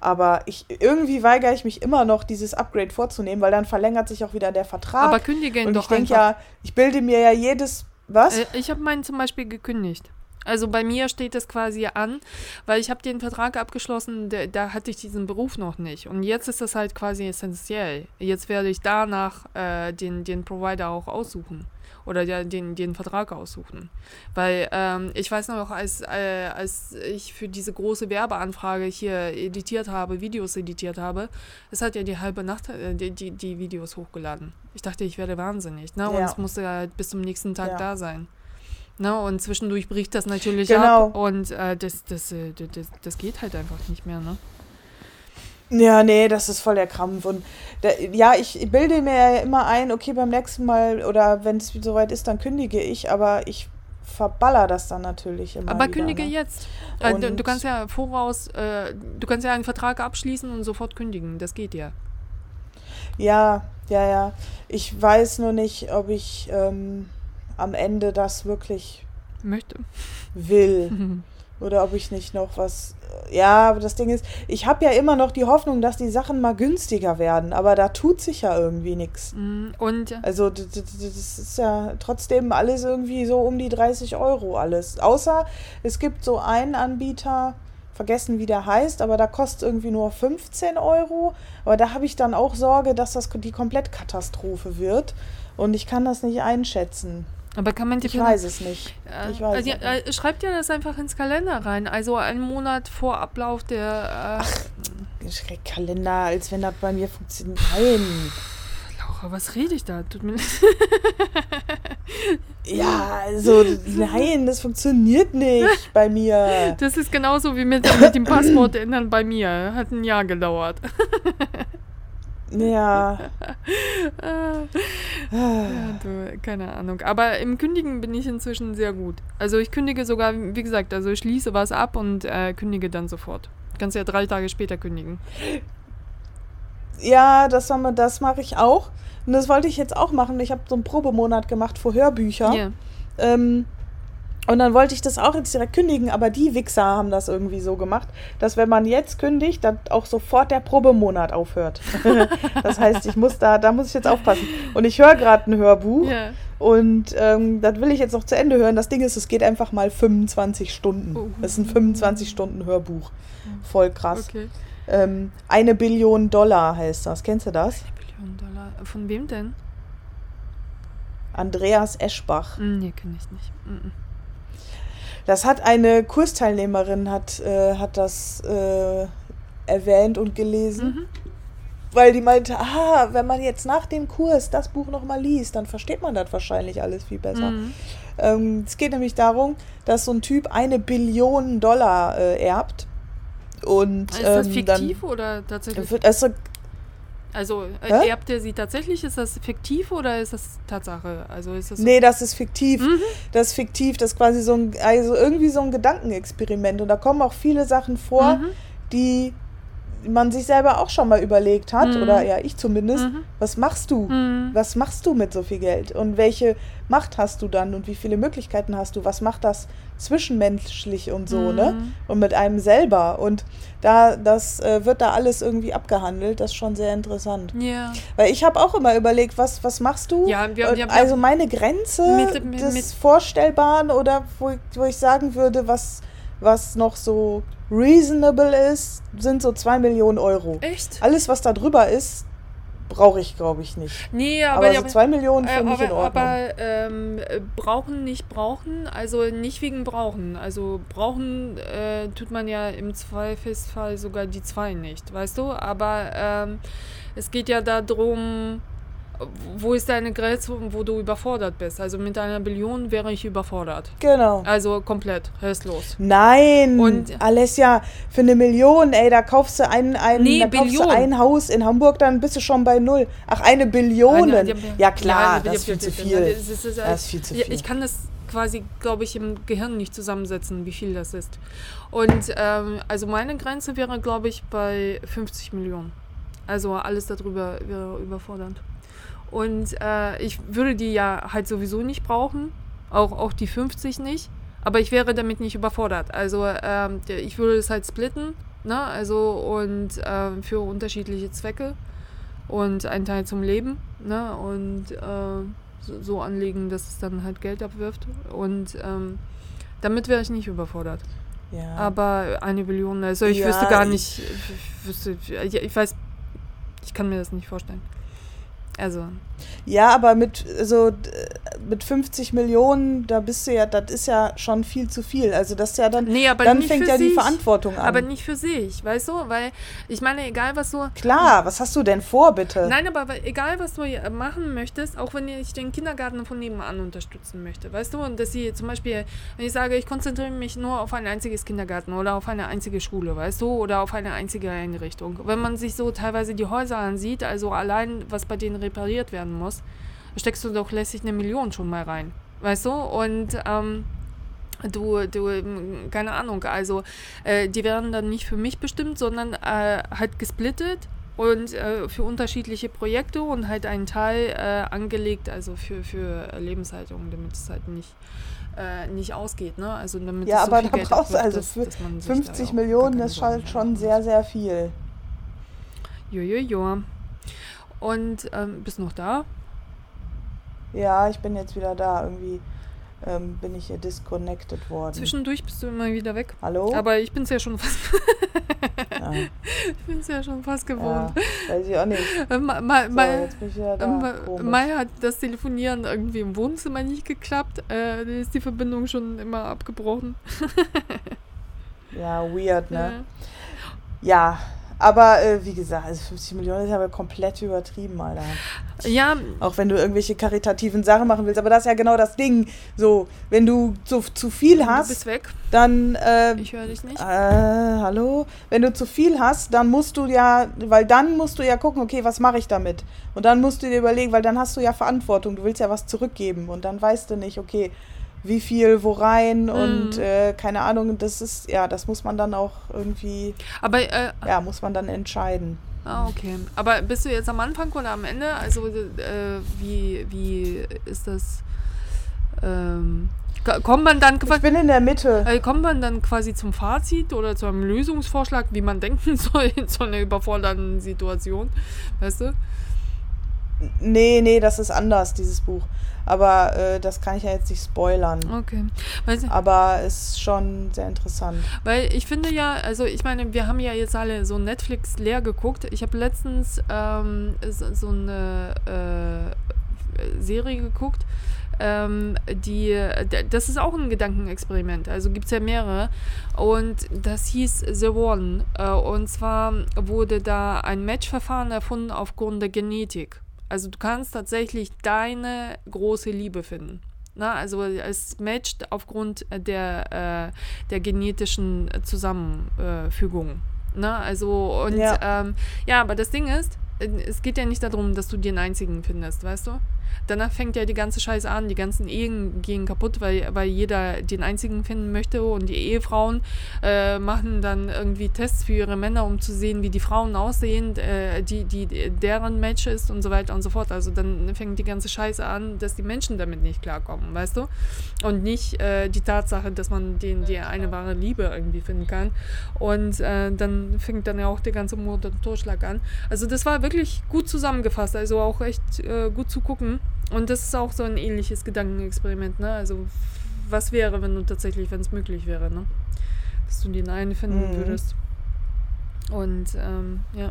Aber ich, irgendwie weigere ich mich immer noch, dieses Upgrade vorzunehmen, weil dann verlängert sich auch wieder der Vertrag. Aber kündige ihn und doch ich denke ja, ich bilde mir ja jedes. Was? Äh, ich habe meinen zum Beispiel gekündigt. Also bei mir steht das quasi an, weil ich habe den Vertrag abgeschlossen, da, da hatte ich diesen Beruf noch nicht. Und jetzt ist das halt quasi essentiell. Jetzt werde ich danach äh, den, den Provider auch aussuchen. Oder der, den, den Vertrag aussuchen. Weil ähm, ich weiß noch, als, äh, als ich für diese große Werbeanfrage hier editiert habe, Videos editiert habe, es hat ja die halbe Nacht äh, die, die, die Videos hochgeladen. Ich dachte, ich werde wahnsinnig. Ne? Und Ja. es musste halt bis zum nächsten Tag Ja. da sein. Ne? Und zwischendurch bricht das natürlich Genau. ab und äh, das, das, äh, das, das, geht halt einfach nicht mehr. Ne? Ja, nee, das ist voll der Krampf. Und da, ja, ich bilde mir ja immer ein, okay, beim nächsten Mal oder wenn es soweit ist, dann kündige ich, aber ich verballer das dann natürlich immer. Aber wieder, kündige ne? jetzt. Äh, du, du Und- kannst ja voraus, äh, du kannst ja einen Vertrag abschließen und sofort kündigen. Das geht ja. Ja, ja, ja. Ich weiß nur nicht, ob ich ähm, am Ende das wirklich Möchte. will. Oder ob ich nicht noch was. Ja, aber das Ding ist, ich habe ja immer noch die Hoffnung, dass die Sachen mal günstiger werden, aber da tut sich ja irgendwie nichts. Mm, Und Also das ist ja trotzdem alles irgendwie so um die 30 Euro alles. Außer es gibt so einen Anbieter, vergessen wie der heißt, aber da kostet irgendwie nur 15 Euro. Aber da habe ich dann auch Sorge, dass das die Komplettkatastrophe wird. Und ich kann das nicht einschätzen. Aber kann man die Ich weiß es nicht. Äh, Ich weiß also, es äh, schreibt ja das einfach ins Kalender rein. Also einen Monat vor Ablauf der. Äh, nicht. Kalender, als wenn das bei mir funktioniert. Nein. Laura, was rede ich da? Tut mir leid. Ja, also nein, das funktioniert nicht bei mir. Das ist genauso wie mit, mit dem Passwort ändern bei mir. Hat ein Jahr gedauert. Ja. Ja, du, keine Ahnung. Aber im Kündigen bin ich inzwischen sehr gut. Also ich kündige sogar, wie gesagt, also ich schließe was ab und äh, kündige dann sofort. Kannst ja drei Tage später kündigen. Ja, das, das mache ich auch. Und das wollte ich jetzt auch machen. Ich habe so einen Probemonat gemacht für Hörbücher. Ja. Ähm, und dann wollte ich das auch jetzt direkt kündigen, aber die Wichser haben das irgendwie so gemacht, dass wenn man jetzt kündigt, dann auch sofort der Probemonat aufhört. das heißt, ich muss da, da muss ich jetzt aufpassen. Und ich höre gerade ein Hörbuch Ja. und ähm, das will ich jetzt noch zu Ende hören. Das Ding ist, es geht einfach mal 25 Stunden. Oh. Es ist ein 25 Stunden Hörbuch. Voll krass. Okay. Ähm, eine Billion Dollar heißt das. Kennst du das? Millionen Dollar. Von wem denn? Andreas Eschbach. Hm, Nee, kenne ich nicht. Mhm. Das hat eine Kursteilnehmerin hat, äh, hat das äh, erwähnt und gelesen. Mhm. weil die meinte, ah, wenn man jetzt nach dem Kurs das Buch nochmal liest, dann versteht man das wahrscheinlich alles viel besser. Mhm. Ähm, es geht nämlich darum, dass so ein Typ eine Billion Dollar äh, erbt. Und Ist das ähm, fiktiv dann oder tatsächlich? also, Also äh, Hä? erbt er sie tatsächlich? Ist das fiktiv oder ist das Tatsache? Also ist das nee, das ist fiktiv. Mhm. Das ist fiktiv, das ist quasi so ein, also irgendwie so ein Gedankenexperiment. Und da kommen auch viele Sachen vor, Mhm. die man sich selber auch schon mal überlegt hat, Mhm. oder ja, ich zumindest. Mhm. Was machst du? Mhm. Was machst du mit so viel Geld? Und welche Macht hast du dann und wie viele Möglichkeiten hast du? Was macht das zwischenmenschlich und so, ne? Mhm. Und mit einem selber. Und da, das äh, wird da alles irgendwie abgehandelt. Das ist schon sehr interessant. Ja. Weil ich habe auch immer überlegt, was, was machst du? Ja, wir- wir- also meine Grenze Mit- mit- des mit- Vorstellbaren oder wo, ich- wo ich sagen würde, was, was noch so reasonable ist, sind so zwei Millionen Euro. Echt? Alles, was da drüber ist, brauche ich, glaube ich, nicht. Nee, Aber, aber, so zwei Millionen äh, finde ich in Ordnung. aber ähm, äh, brauchen nicht brauchen, also nicht wegen brauchen. Also brauchen äh, tut man ja im Zweifelsfall sogar die zwei nicht, weißt du? Aber ähm, es geht ja darum, wo ist deine Grenze, wo du überfordert bist. Also mit einer Billion wäre ich überfordert. genau. Also komplett, restlos. Nein, Und- Alessia, für eine Million, ey, da kaufst du ein, ein, Nee, da kaufst du Billion. ein Haus in Hamburg, dann bist du schon bei null. Ach, eine Billion. Ja klar, das ist viel zu viel. Das ist, viel zu viel. Ich kann das quasi, glaube ich, im Gehirn nicht zusammensetzen, wie viel das ist. Und ähm, also meine Grenze wäre, glaube ich, bei 50 Millionen. Also alles darüber wäre überfordernd. Und äh, ich würde die ja halt sowieso nicht brauchen, auch, auch die 50 nicht. Aber ich wäre damit nicht überfordert. Also ähm, ich würde es halt splitten, ne? Also und ähm, für unterschiedliche Zwecke und einen Teil zum Leben, ne? Und äh, so, so anlegen, dass es dann halt Geld abwirft. Und ähm, damit wäre ich nicht überfordert. Ja. Aber eine Billion, also ich Ja, wüsste gar ich- nicht, ich, wüsste, ich, ich weiß, ich kann mir das nicht vorstellen. Also, Ja, aber mit so d- mit 50 Millionen, da bist du ja, das ist ja schon viel zu viel. Also das ist ja dann, nee, aber dann fängt ja die sich. Verantwortung an. Aber nicht für sich, weißt du? Weil ich meine, egal was du. Klar, was hast du denn vor, bitte? Nein, aber egal was du machen möchtest, auch wenn ich den Kindergarten von nebenan unterstützen möchte, weißt du? Und dass sie zum Beispiel, wenn ich sage, ich konzentriere mich nur auf ein einziges Kindergarten oder auf eine einzige Schule, weißt du? Oder auf eine einzige Einrichtung. Wenn man sich so teilweise die Häuser ansieht, also allein, was bei denen repariert werden muss, steckst du doch lässig eine Million schon mal rein, weißt du? Und ähm, du, du, ähm, keine Ahnung, also äh, die werden dann nicht für mich bestimmt, sondern äh, halt gesplittet und äh, für unterschiedliche Projekte und halt einen Teil äh, angelegt, also für, für Lebenshaltung, damit es halt nicht, äh, nicht ausgeht, ne? Also damit Ja, so aber viel da Geld brauchst du also dass- für dass man sich da 50 auch gar Millionen Sorgen halt schon sehr, sehr viel. Jojojo. Und ähm, bist du noch da? Ja, ich bin jetzt wieder da. Irgendwie ähm, bin ich hier disconnected worden. Zwischendurch bist du immer wieder weg. Hallo? Aber ich bin's ja schon fast, ja, ich bin's ja schon fast ja, gewohnt. weiß ich auch nicht. Äh, Ma- Ma- So, Ma- bin da. Komisch. Mai hat das Telefonieren irgendwie im Wohnzimmer nicht geklappt. Äh, da ist die Verbindung schon immer abgebrochen. Ja, weird, ne? Ja, aber äh, wie gesagt, also 50 Millionen ist aber komplett übertrieben, Alter. Ja, Auch wenn du irgendwelche karitativen Sachen machen willst. Aber das ist ja genau das Ding. So, wenn du zu, zu viel du bist hast, weg. dann. Äh, Ich höre dich nicht. Äh, hallo? Wenn du zu viel hast, dann musst du ja, weil dann musst du ja gucken, okay, was mache ich damit? Und dann musst du dir überlegen, weil dann hast du ja Verantwortung, du willst ja was zurückgeben und dann weißt du nicht, okay, wie viel, wo rein und Mhm. äh, keine Ahnung, das ist, ja, das muss man dann auch irgendwie, Aber, äh, ja, muss man dann entscheiden. ah, okay. Aber bist du jetzt am Anfang oder am Ende? Also, äh, wie, wie ist das? Ähm, ko- kommt man dann Ich quasi. bin in der Mitte. Äh, kommt man dann quasi zum Fazit oder zu einem Lösungsvorschlag, wie man denken soll in so einer überfordernden Situation? Weißt du? Nee, nee, das ist anders, dieses Buch. Aber äh, das kann ich ja jetzt nicht spoilern. Okay. Weißt du, Aber es ist schon sehr interessant. Weil ich finde ja, also ich meine, wir haben ja jetzt alle so Netflix leer geguckt. Ich habe letztens ähm, so, eine äh, Serie geguckt, ähm, die, das ist auch ein Gedankenexperiment, also gibt es ja mehrere. Und das hieß The One. Äh, und zwar wurde da ein Matchverfahren erfunden aufgrund der Genetik. Also du kannst tatsächlich deine große Liebe finden. Na, also es matcht aufgrund der, äh, der genetischen Zusammenfügung. Na, also und Ja. ähm, ja, aber das Ding ist, äh, es geht ja nicht darum, dass du den einzigen findest, weißt du? Danach fängt ja die ganze Scheiße an, die ganzen Ehen gehen kaputt, weil, weil jeder den einzigen finden möchte und die Ehefrauen äh, machen dann irgendwie Tests für ihre Männer, um zu sehen, wie die Frauen aussehen, äh, die, die deren Match ist und so weiter und so fort. Also dann fängt die ganze Scheiße an, dass die Menschen damit nicht klarkommen, weißt du? Und nicht äh, die Tatsache, dass man den, die eine wahre Liebe irgendwie finden kann. Und äh, dann fängt dann ja auch der ganze Mord und Totschlag an. Also das war wirklich gut zusammengefasst, also auch echt äh, gut zu gucken. Und das ist auch so ein ähnliches Gedankenexperiment, ne? Also was wäre, wenn du tatsächlich, wenn es möglich wäre, ne? Dass du den einen finden Mhm. würdest. Und ähm, ja,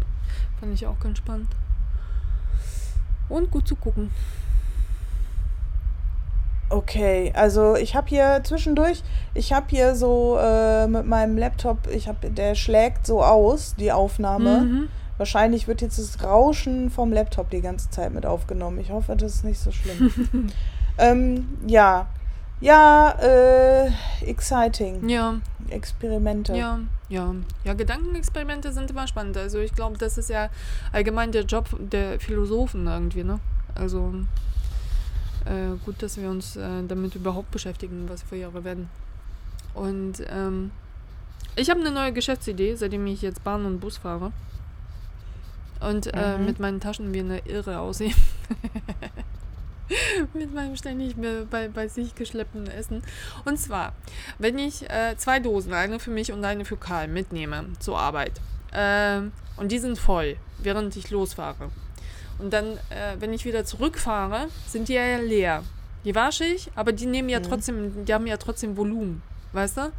fand ich auch ganz spannend. Und gut zu gucken. Okay, also ich habe hier zwischendurch, ich habe hier so äh, mit meinem Laptop, ich habe, der schlägt so aus, die Aufnahme. Mhm. Wahrscheinlich wird jetzt das Rauschen vom Laptop die ganze Zeit mit aufgenommen. Ich hoffe, das ist nicht so schlimm. ähm, ja, ja, äh, exciting. Ja, Experimente. ja, ja. Ja, Gedankenexperimente sind immer spannend. Also ich glaube, das ist ja allgemein der Job der Philosophen irgendwie, ne? Also äh, gut, dass wir uns äh, damit überhaupt beschäftigen, was für Jahre werden. Und ähm, ich habe eine neue Geschäftsidee, seitdem ich jetzt Bahn und Bus fahre. Und äh, Mhm. mit meinen Taschen wie eine Irre aussehe. mit meinem ständig be- bei, bei sich geschleppten Essen. Und zwar, wenn ich äh, zwei Dosen, eine für mich und eine für Karl, mitnehme zur Arbeit. Ähm, und die sind voll, während ich losfahre. Und dann, äh, wenn ich wieder zurückfahre, sind die ja leer. Die wasche ich, aber die nehmen ja Mhm. trotzdem, die haben ja trotzdem Volumen, weißt du?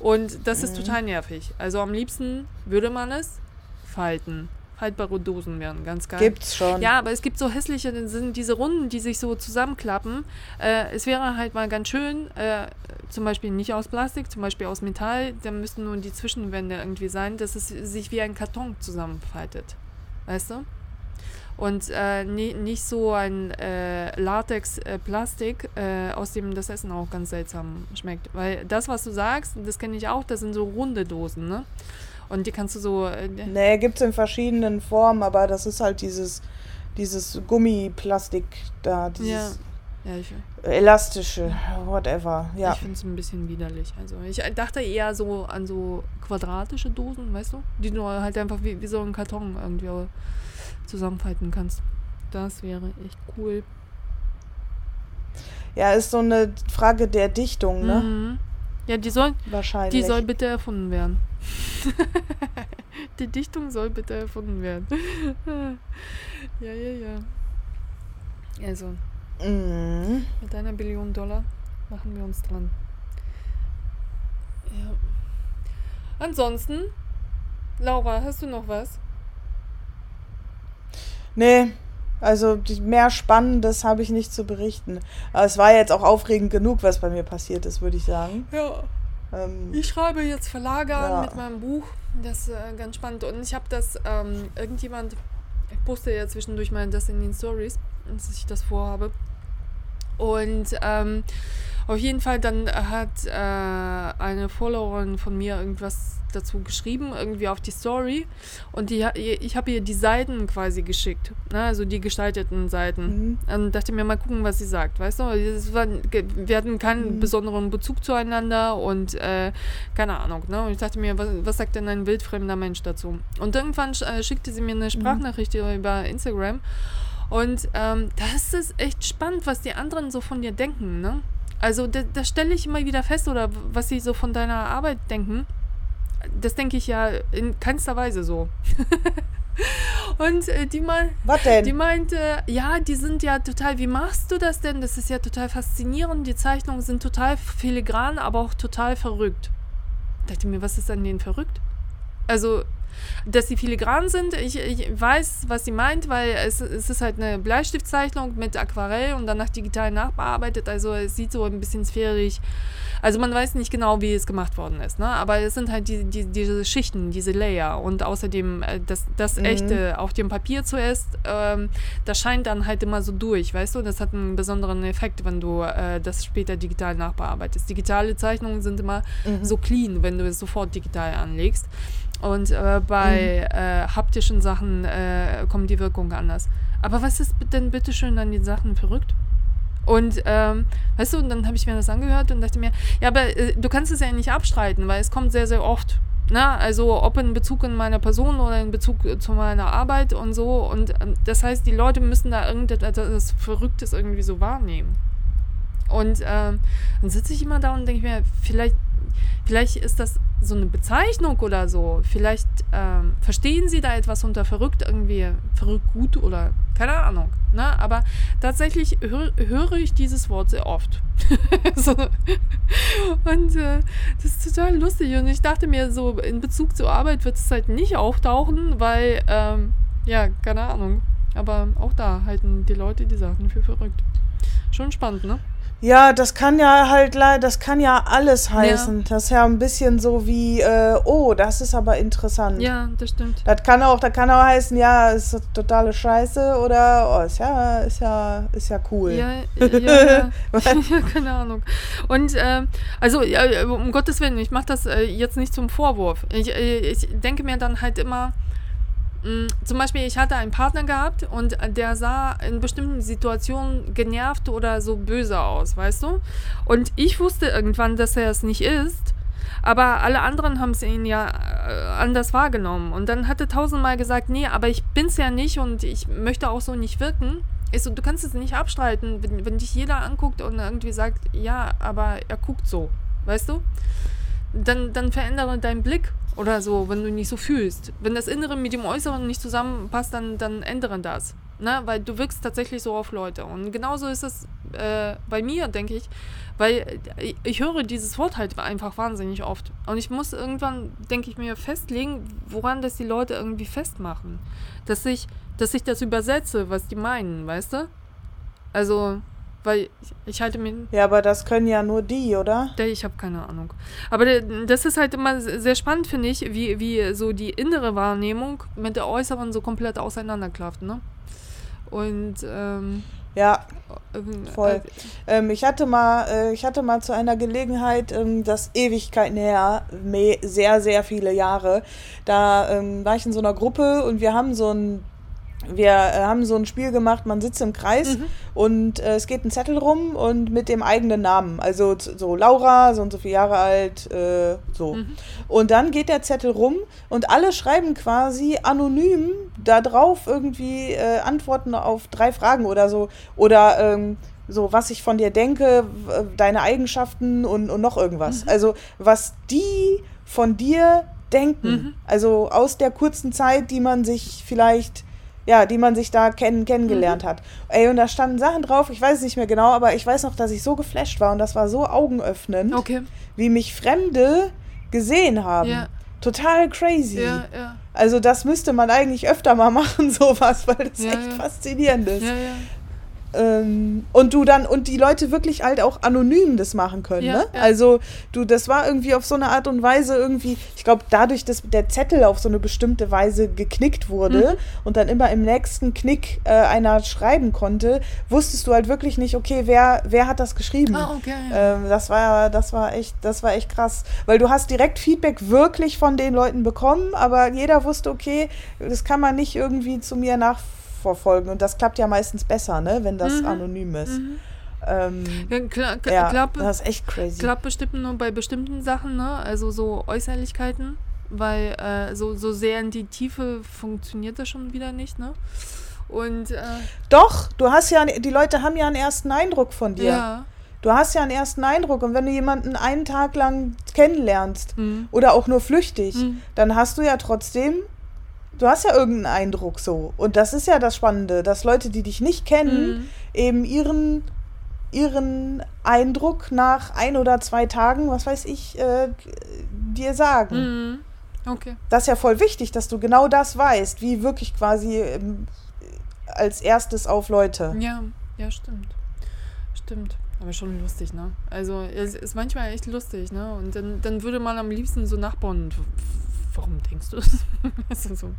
Und das ist Mhm. total nervig. Also am liebsten würde man es falten. Faltbare Dosen wären ganz geil. Gibt's schon. Ja, aber es gibt so hässliche, sind diese Runden, die sich so zusammenklappen. Äh, es wäre halt mal ganz schön, äh, zum Beispiel nicht aus Plastik, zum Beispiel aus Metall, da müssten nur die Zwischenwände irgendwie sein, dass es sich wie ein Karton zusammenfaltet. Weißt du? Und äh, nie, nicht so ein äh, Latex-Plastik, äh, aus dem das Essen auch ganz seltsam schmeckt. Weil das, was du sagst, das kenne ich auch, das sind so runde Dosen, ne? Und die kannst du so. Äh, Nee, gibt's in verschiedenen Formen, aber das ist halt dieses, dieses Gummiplastik da, dieses ja, ich, elastische, whatever. Ja. Ich finde es ein bisschen widerlich. Also ich dachte eher so an so quadratische Dosen, weißt du? Die du halt einfach wie, wie so ein Karton irgendwie zusammenfalten kannst. Das wäre echt cool. Ja, ist so eine Frage der Dichtung, ne? Mhm. Ja, die soll, Wahrscheinlich. die soll bitte erfunden werden. die Dichtung soll bitte erfunden werden. ja, ja, ja. Also, Mhm. mit einer Billion Dollar machen wir uns dran. Ja. Ansonsten, Laura, hast du noch was? Nee, also mehr Spannendes habe ich nicht zu berichten. Aber es war jetzt auch aufregend genug, was bei mir passiert ist, würde ich sagen. Ja. Ähm, Ich schreibe jetzt Verlage an Ja. mit meinem Buch. Das ist äh, ganz spannend. Und ich habe das, ähm, irgendjemand, ich poste ja zwischendurch mal das in den Stories, dass ich das vorhabe. Und ähm, auf jeden Fall dann hat äh, eine Followerin von mir irgendwas dazu geschrieben, irgendwie auf die Story. Und die, ich habe ihr die Seiten quasi geschickt, ne? also die gestalteten Seiten. mhm. Und dachte mir mal gucken, was sie sagt, weißt du? Es war, wir hatten keinen Mhm. besonderen Bezug zueinander und äh, keine Ahnung, ne? Und ich dachte mir, was, was sagt denn ein wildfremder Mensch dazu? Und irgendwann äh, schickte sie mir eine Sprachnachricht über Instagram und ähm, das ist echt spannend, was die anderen so von dir denken, ne? Also da, das stelle ich immer wieder fest oder was sie so von deiner Arbeit denken. Das denke ich ja in keinster Weise so. und äh, die denn? die meinte, ja, die sind ja total, wie machst du das denn? Das ist ja total faszinierend. Die Zeichnungen sind total filigran, aber auch total verrückt. Ich dachte mir, was ist an denen verrückt? Also, Dass sie filigran sind, ich, ich weiß, was sie meint, weil es, es ist halt eine Bleistiftzeichnung mit Aquarell und danach digital nachbearbeitet. Also es sieht so ein bisschen sphärisch. Also man weiß nicht genau, wie es gemacht worden ist, ne? Aber es sind halt die, die, diese Schichten, diese Layer und außerdem äh, das, das Mhm. echte auf dem Papier zuerst, ähm, das scheint dann halt immer so durch, weißt du? Das hat einen besonderen Effekt, wenn du äh, das später digital nachbearbeitest. Digitale Zeichnungen sind immer Mhm. so clean, wenn du es sofort digital anlegst. Und äh, bei Mhm. äh, haptischen Sachen äh, kommt die Wirkung anders. Aber was ist denn bitte schön an den Sachen verrückt? Und ähm, weißt du, und dann habe ich mir das angehört und dachte mir, ja, aber äh, du kannst es ja nicht abstreiten, weil es kommt sehr, sehr oft. Na, also ob in Bezug in meiner Person oder in Bezug äh, zu meiner Arbeit und so. Und ähm, das heißt, die Leute müssen da irgendetwas Verrücktes irgendwie so wahrnehmen. Und ähm, dann sitze ich immer da und denke mir, vielleicht, vielleicht ist das so eine Bezeichnung oder so. Vielleicht ähm, verstehen sie da etwas unter verrückt irgendwie, verrückt gut oder keine Ahnung. Ne? Aber tatsächlich hör, höre ich dieses Wort sehr oft. so. Und äh, das ist total lustig. Und ich dachte mir so, in Bezug zur Arbeit wird es halt nicht auftauchen, weil, ähm, ja, keine Ahnung. Aber auch da halten die Leute die Sachen für verrückt. Schon spannend, ne? Ja, das kann ja halt leider, das kann ja alles heißen. Das ist ja ein bisschen so wie, äh, oh, das ist aber interessant. Ja, das stimmt. Das kann auch, das kann auch heißen, ja, ist totale Scheiße oder oh, ist ja, ist ja, ist ja cool. Ja, ja, ja. ja keine Ahnung. Und ähm, also, ja, um Gottes Willen, ich mache das äh, jetzt nicht zum Vorwurf. Ich, äh, ich denke mir dann halt immer, zum Beispiel, ich hatte einen Partner gehabt und der sah in bestimmten Situationen genervt oder so böse aus, weißt du? Und ich wusste irgendwann, dass er es nicht ist. Aber alle anderen haben es ihn ja äh, anders wahrgenommen. Und dann hat er tausendmal gesagt, nee, aber ich bin's ja nicht und ich möchte auch so nicht wirken. Ich so, du kannst es nicht abstreiten, wenn, wenn dich jeder anguckt und irgendwie sagt, ja, aber er guckt so, weißt du? Dann, dann verändere deinen Blick oder so, wenn du nicht so fühlst. Wenn das Innere mit dem Äußeren nicht zusammenpasst, dann, dann ändere das. Ne? Weil du wirkst tatsächlich so auf Leute. Und genauso ist es äh, bei mir, denke ich. Weil äh, ich höre dieses Wort halt einfach wahnsinnig oft. Und ich muss irgendwann, denke ich mir, festlegen, woran das die Leute irgendwie festmachen. Dass ich, dass ich das übersetze, was die meinen, weißt du? Also, weil ich, ich halte mir. Ja, aber das können ja nur die, oder? Der- Ich habe keine Ahnung. Aber das ist halt immer sehr spannend, finde ich, wie, wie so die innere Wahrnehmung mit der äußeren so komplett auseinanderklafft, ne? Und, ähm, Ja, ähm, Voll. ähm, ich hatte mal, äh, ich hatte mal zu einer Gelegenheit, ähm, das Ewigkeiten her, sehr, sehr viele Jahre, da ähm, war ich in so einer Gruppe und wir haben so ein wir äh, haben so ein Spiel gemacht, man sitzt im Kreis und äh, es geht ein Zettel rum und mit dem eigenen Namen. Also so Laura, so und so viele Jahre alt, äh, so. Und dann geht der Zettel rum und alle schreiben quasi anonym da drauf irgendwie äh, Antworten auf drei Fragen oder so. Oder ähm, so, was ich von dir denke, w- deine Eigenschaften und, und noch irgendwas. Also, was die von dir denken. Also aus der kurzen Zeit, die man sich vielleicht ja, die man sich da kennen, kennengelernt hat. Ey, und da standen Sachen drauf, ich weiß es nicht mehr genau, aber ich weiß noch, dass ich so geflasht war und das war so augenöffnend, Okay. wie mich Fremde gesehen haben. Ja. Total crazy. Ja, ja. Also das müsste man eigentlich öfter mal machen, sowas, weil das echt faszinierend ist. Ähm, und du dann, und die Leute wirklich halt auch anonym das machen können, Ja, ne? ja. Also, du, das war irgendwie auf so eine Art und Weise irgendwie, ich glaube, dadurch, dass der Zettel auf so eine bestimmte Weise geknickt wurde Mhm. und dann immer im nächsten Knick äh, einer schreiben konnte, wusstest du halt wirklich nicht, okay, wer, wer hat das geschrieben? Ah, okay. Ähm, das war, das war echt, das war echt krass. Weil du hast direkt Feedback wirklich von den Leuten bekommen, aber jeder wusste, okay, das kann man nicht irgendwie zu mir nachverfolgen. Und das klappt ja meistens besser, ne, wenn das Mhm. anonym ist. Mhm. Ähm, Ja, klar, ja, klappt, das ist echt crazy. klappt bestimmt nur bei bestimmten Sachen, ne? Also so Äußerlichkeiten. Weil äh, so, so sehr in die Tiefe funktioniert das schon wieder nicht, ne? Und äh, Doch, du hast ja, die Leute haben ja einen ersten Eindruck von dir. ja. Du hast ja einen ersten Eindruck und wenn du jemanden einen Tag lang kennenlernst Mhm. oder auch nur flüchtig, Mhm. dann hast du ja trotzdem, du hast ja irgendeinen Eindruck so. Und das ist ja das Spannende, dass Leute, die dich nicht kennen, Mhm. eben ihren, ihren Eindruck nach ein oder zwei Tagen, was weiß ich, äh, dir sagen. Mhm. Okay. Das ist ja voll wichtig, dass du genau das weißt, wie wirklich quasi ähm, als erstes auf Leute. Ja, ja, stimmt. Stimmt. Aber schon lustig, ne? Also, es ist manchmal echt lustig, ne? Und dann, dann würde man am liebsten so nachbauen. Warum denkst du das? also so.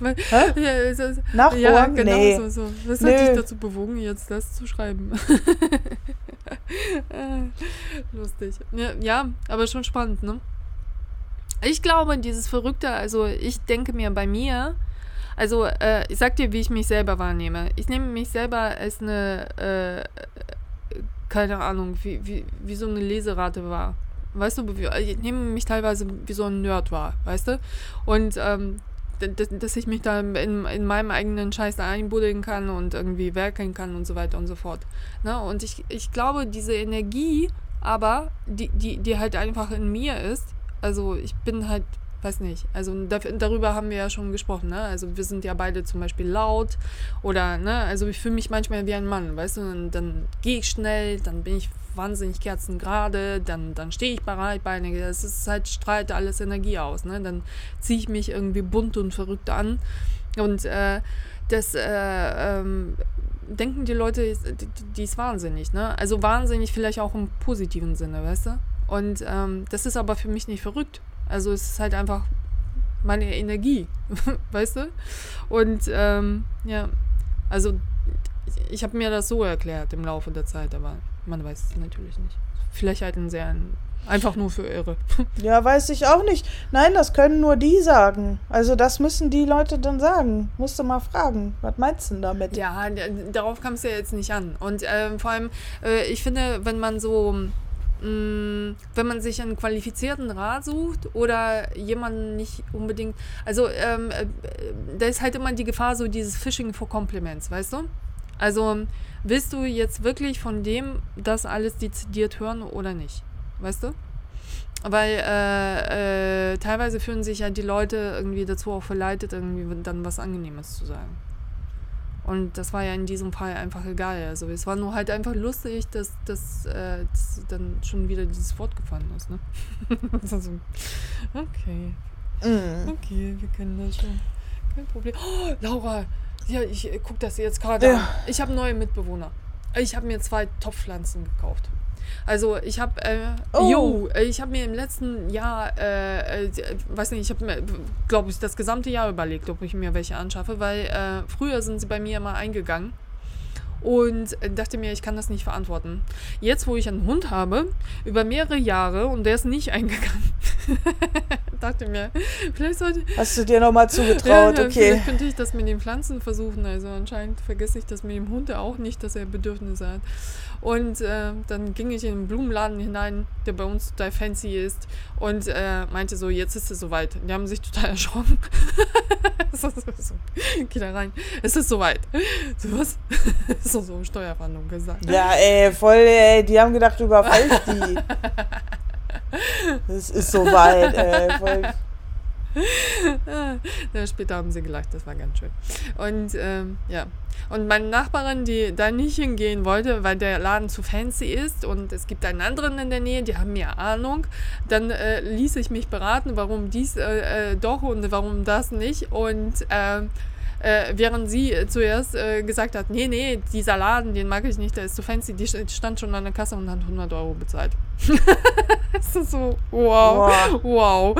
Hä? Ja, es ist- Nachbohren? ja, genau Nee. so, so. Was Nö. hat dich dazu bewogen, jetzt das zu schreiben? Lustig. Ja, ja, aber schon spannend, ne? Ich glaube, dieses Verrückte, also ich denke mir bei mir, also äh, ich sag dir, wie ich mich selber wahrnehme. Ich nehme mich selber als eine, äh, keine Ahnung, wie, wie, wie so eine Leserate wahr. Weißt du, ich nehme mich teilweise wie so ein Nerd wahr, weißt du? Und ähm, dass ich mich da in, in meinem eigenen Scheiß einbuddeln kann und irgendwie werkeln kann und so weiter und so fort. Ne? Und ich, ich glaube, diese Energie, aber die, die, die halt einfach in mir ist, also ich bin halt, weiß nicht, also dafür, darüber haben wir ja schon gesprochen, ne? Also wir sind ja beide zum Beispiel laut oder, ne, also ich fühle mich manchmal wie ein Mann, weißt du, und dann gehe ich schnell, dann bin ich wahnsinnig kerzengerade, dann, dann stehe ich breitbeinig, es ist halt, strahlt alles Energie aus, ne? Dann ziehe ich mich irgendwie bunt und verrückt an und äh, das äh, ähm, denken die Leute, die, die ist wahnsinnig, ne? Also wahnsinnig vielleicht auch im positiven Sinne, weißt du? Und ähm, das ist aber für mich nicht verrückt. Also es ist halt einfach meine Energie, weißt du? Und ähm, ja, also ich, ich habe mir das so erklärt im Laufe der Zeit, aber man weiß es natürlich nicht. Vielleicht halt ein sehr, einfach nur für Irre. Ja, weiß ich auch nicht. Nein, das können nur die sagen. Also das müssen die Leute dann sagen. Musst du mal fragen. Was meinst du denn damit? Ja, darauf kam es ja jetzt nicht an. Und ähm, vor allem, äh, ich finde, wenn man so, wenn man sich einen qualifizierten Rat sucht oder jemanden nicht unbedingt, also ähm, äh, da ist halt immer die Gefahr so dieses Fishing for Compliments, weißt du? Also willst du jetzt wirklich von dem das alles dezidiert hören oder nicht? Weißt du? Weil äh, äh, teilweise fühlen sich ja die Leute irgendwie dazu auch verleitet, irgendwie dann was Angenehmes zu sagen. Und das war ja in diesem Fall einfach egal. Also es war nur halt einfach lustig, dass, dass, äh, dass dann schon wieder dieses Wort gefallen ist. Ne? Das ist so, okay, Mm. okay, wir kennen das schon. Kein Problem. Oh, Laura, ja, ich äh, guck das jetzt gerade Ja. an. Ich habe neue Mitbewohner. Ich habe mir zwei Topfpflanzen gekauft. Also ich habe, äh, Oh. äh, ich habe mir im letzten Jahr, äh, äh, weiß nicht, ich habe mir, glaube ich, das gesamte Jahr überlegt, ob ich mir welche anschaffe, weil äh, früher sind sie bei mir immer eingegangen und dachte mir, ich kann das nicht verantworten. Jetzt, wo ich einen Hund habe, über mehrere Jahre und der ist nicht eingegangen, dachte mir, vielleicht sollte, Hast du dir nochmal zugetraut? ja, okay. Vielleicht könnte ich das mit den Pflanzen versuchen. Also anscheinend vergesse ich das mit dem Hund auch nicht, dass er Bedürfnisse hat. Und äh, dann ging ich in den Blumenladen hinein, der bei uns total fancy ist, und äh, meinte so, jetzt ist es soweit. Die haben sich total erschrocken. so, so, so. Geh da rein. Es ist soweit. So was? so, so Steuerfahndung gesagt. Ja, ey, voll, ey, die haben gedacht, du überfallst die. Es ist soweit, ey, voll. Später haben sie gelacht, das war ganz schön. Und ähm, ja. Und meine Nachbarin, die da nicht hingehen wollte, weil der Laden zu fancy ist und es gibt einen anderen in der Nähe, die haben mehr Ahnung, dann äh, ließ ich mich beraten, warum dies äh, äh, doch und warum das nicht. Und ähm, äh, während sie äh, zuerst äh, gesagt hat, nee, nee, dieser Laden, den mag ich nicht, der ist zu fancy, die st- stand schon an der Kasse und hat 100 Euro bezahlt. das ist so, wow, wow.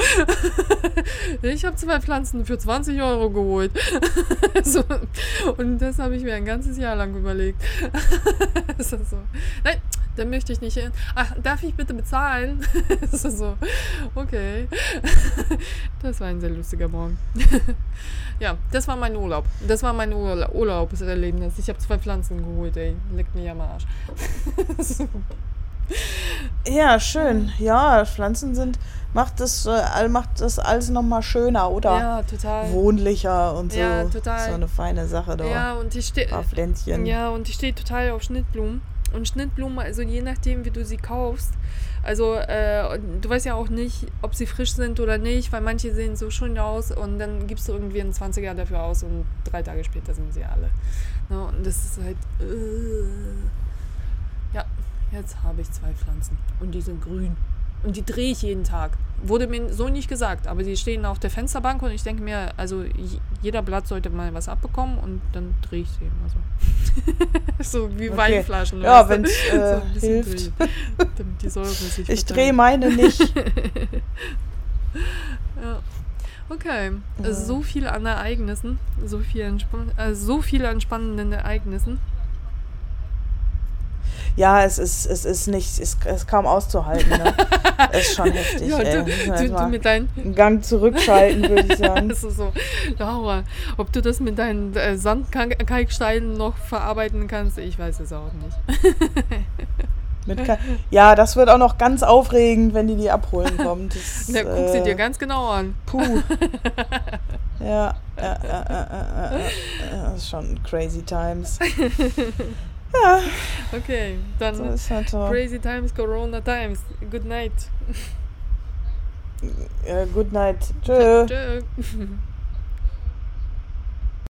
ich habe zwei Pflanzen für 20 Euro geholt. so, und das habe ich mir ein ganzes Jahr lang überlegt. das ist so, nein, da möchte ich nicht hin. Ach, darf ich bitte bezahlen? das ist so, okay. das war ein sehr lustiger Morgen. ja, das war mein Urlaub. Das war mein Urla Urlaubserlebnis. Ich habe zwei Pflanzen geholt, ey. Leckt mich am Arsch. Ja, schön. Ja, Pflanzen sind, macht das, äh, macht das alles nochmal schöner, oder? Ja, total. Wohnlicher und so. Ja, total. So eine feine Sache da. Ja, und ich stehe. Ja, und ich stehe total auf Schnittblumen. Und Schnittblumen, also je nachdem, wie du sie kaufst, also äh, du weißt ja auch nicht, ob sie frisch sind oder nicht, weil manche sehen so schön aus und dann gibst du irgendwie einen 20er dafür aus und drei Tage später sind sie alle. Ne? Und das ist halt. Äh, ja, jetzt habe ich zwei Pflanzen und die sind grün. Und die drehe ich jeden Tag. Wurde mir so nicht gesagt, aber die stehen auf der Fensterbank und ich denke mir, also jeder Blatt sollte mal was abbekommen und dann drehe ich sie immer so. so wie okay. Weinflaschen. Ja, wenn es äh, so hilft. Drehen, damit die Säure sich Ich drehe meine nicht. ja. Okay, ja. so viel an Ereignissen, so viel, äh, so viel an spannenden Ereignissen ja, es ist, es ist nicht, es ist kaum auszuhalten. Ne? es ist schon heftig. Ja, du, du, du mit deinen einen Gang zurückschalten, würde ich sagen. das ist so, Laura, ob du das mit deinen äh, Sandkalksteinen noch verarbeiten kannst, ich weiß es auch nicht. ja, das wird auch noch ganz aufregend, wenn die die abholen kommt. Das, ja, guck äh, sie dir ganz genau an. Puh. ja, ja, ja, ja, das ist schon crazy times. Ja. Okay, dann so halt so. Crazy Times, Corona Times. Good night. Ja, good night. Tschö. Tschö.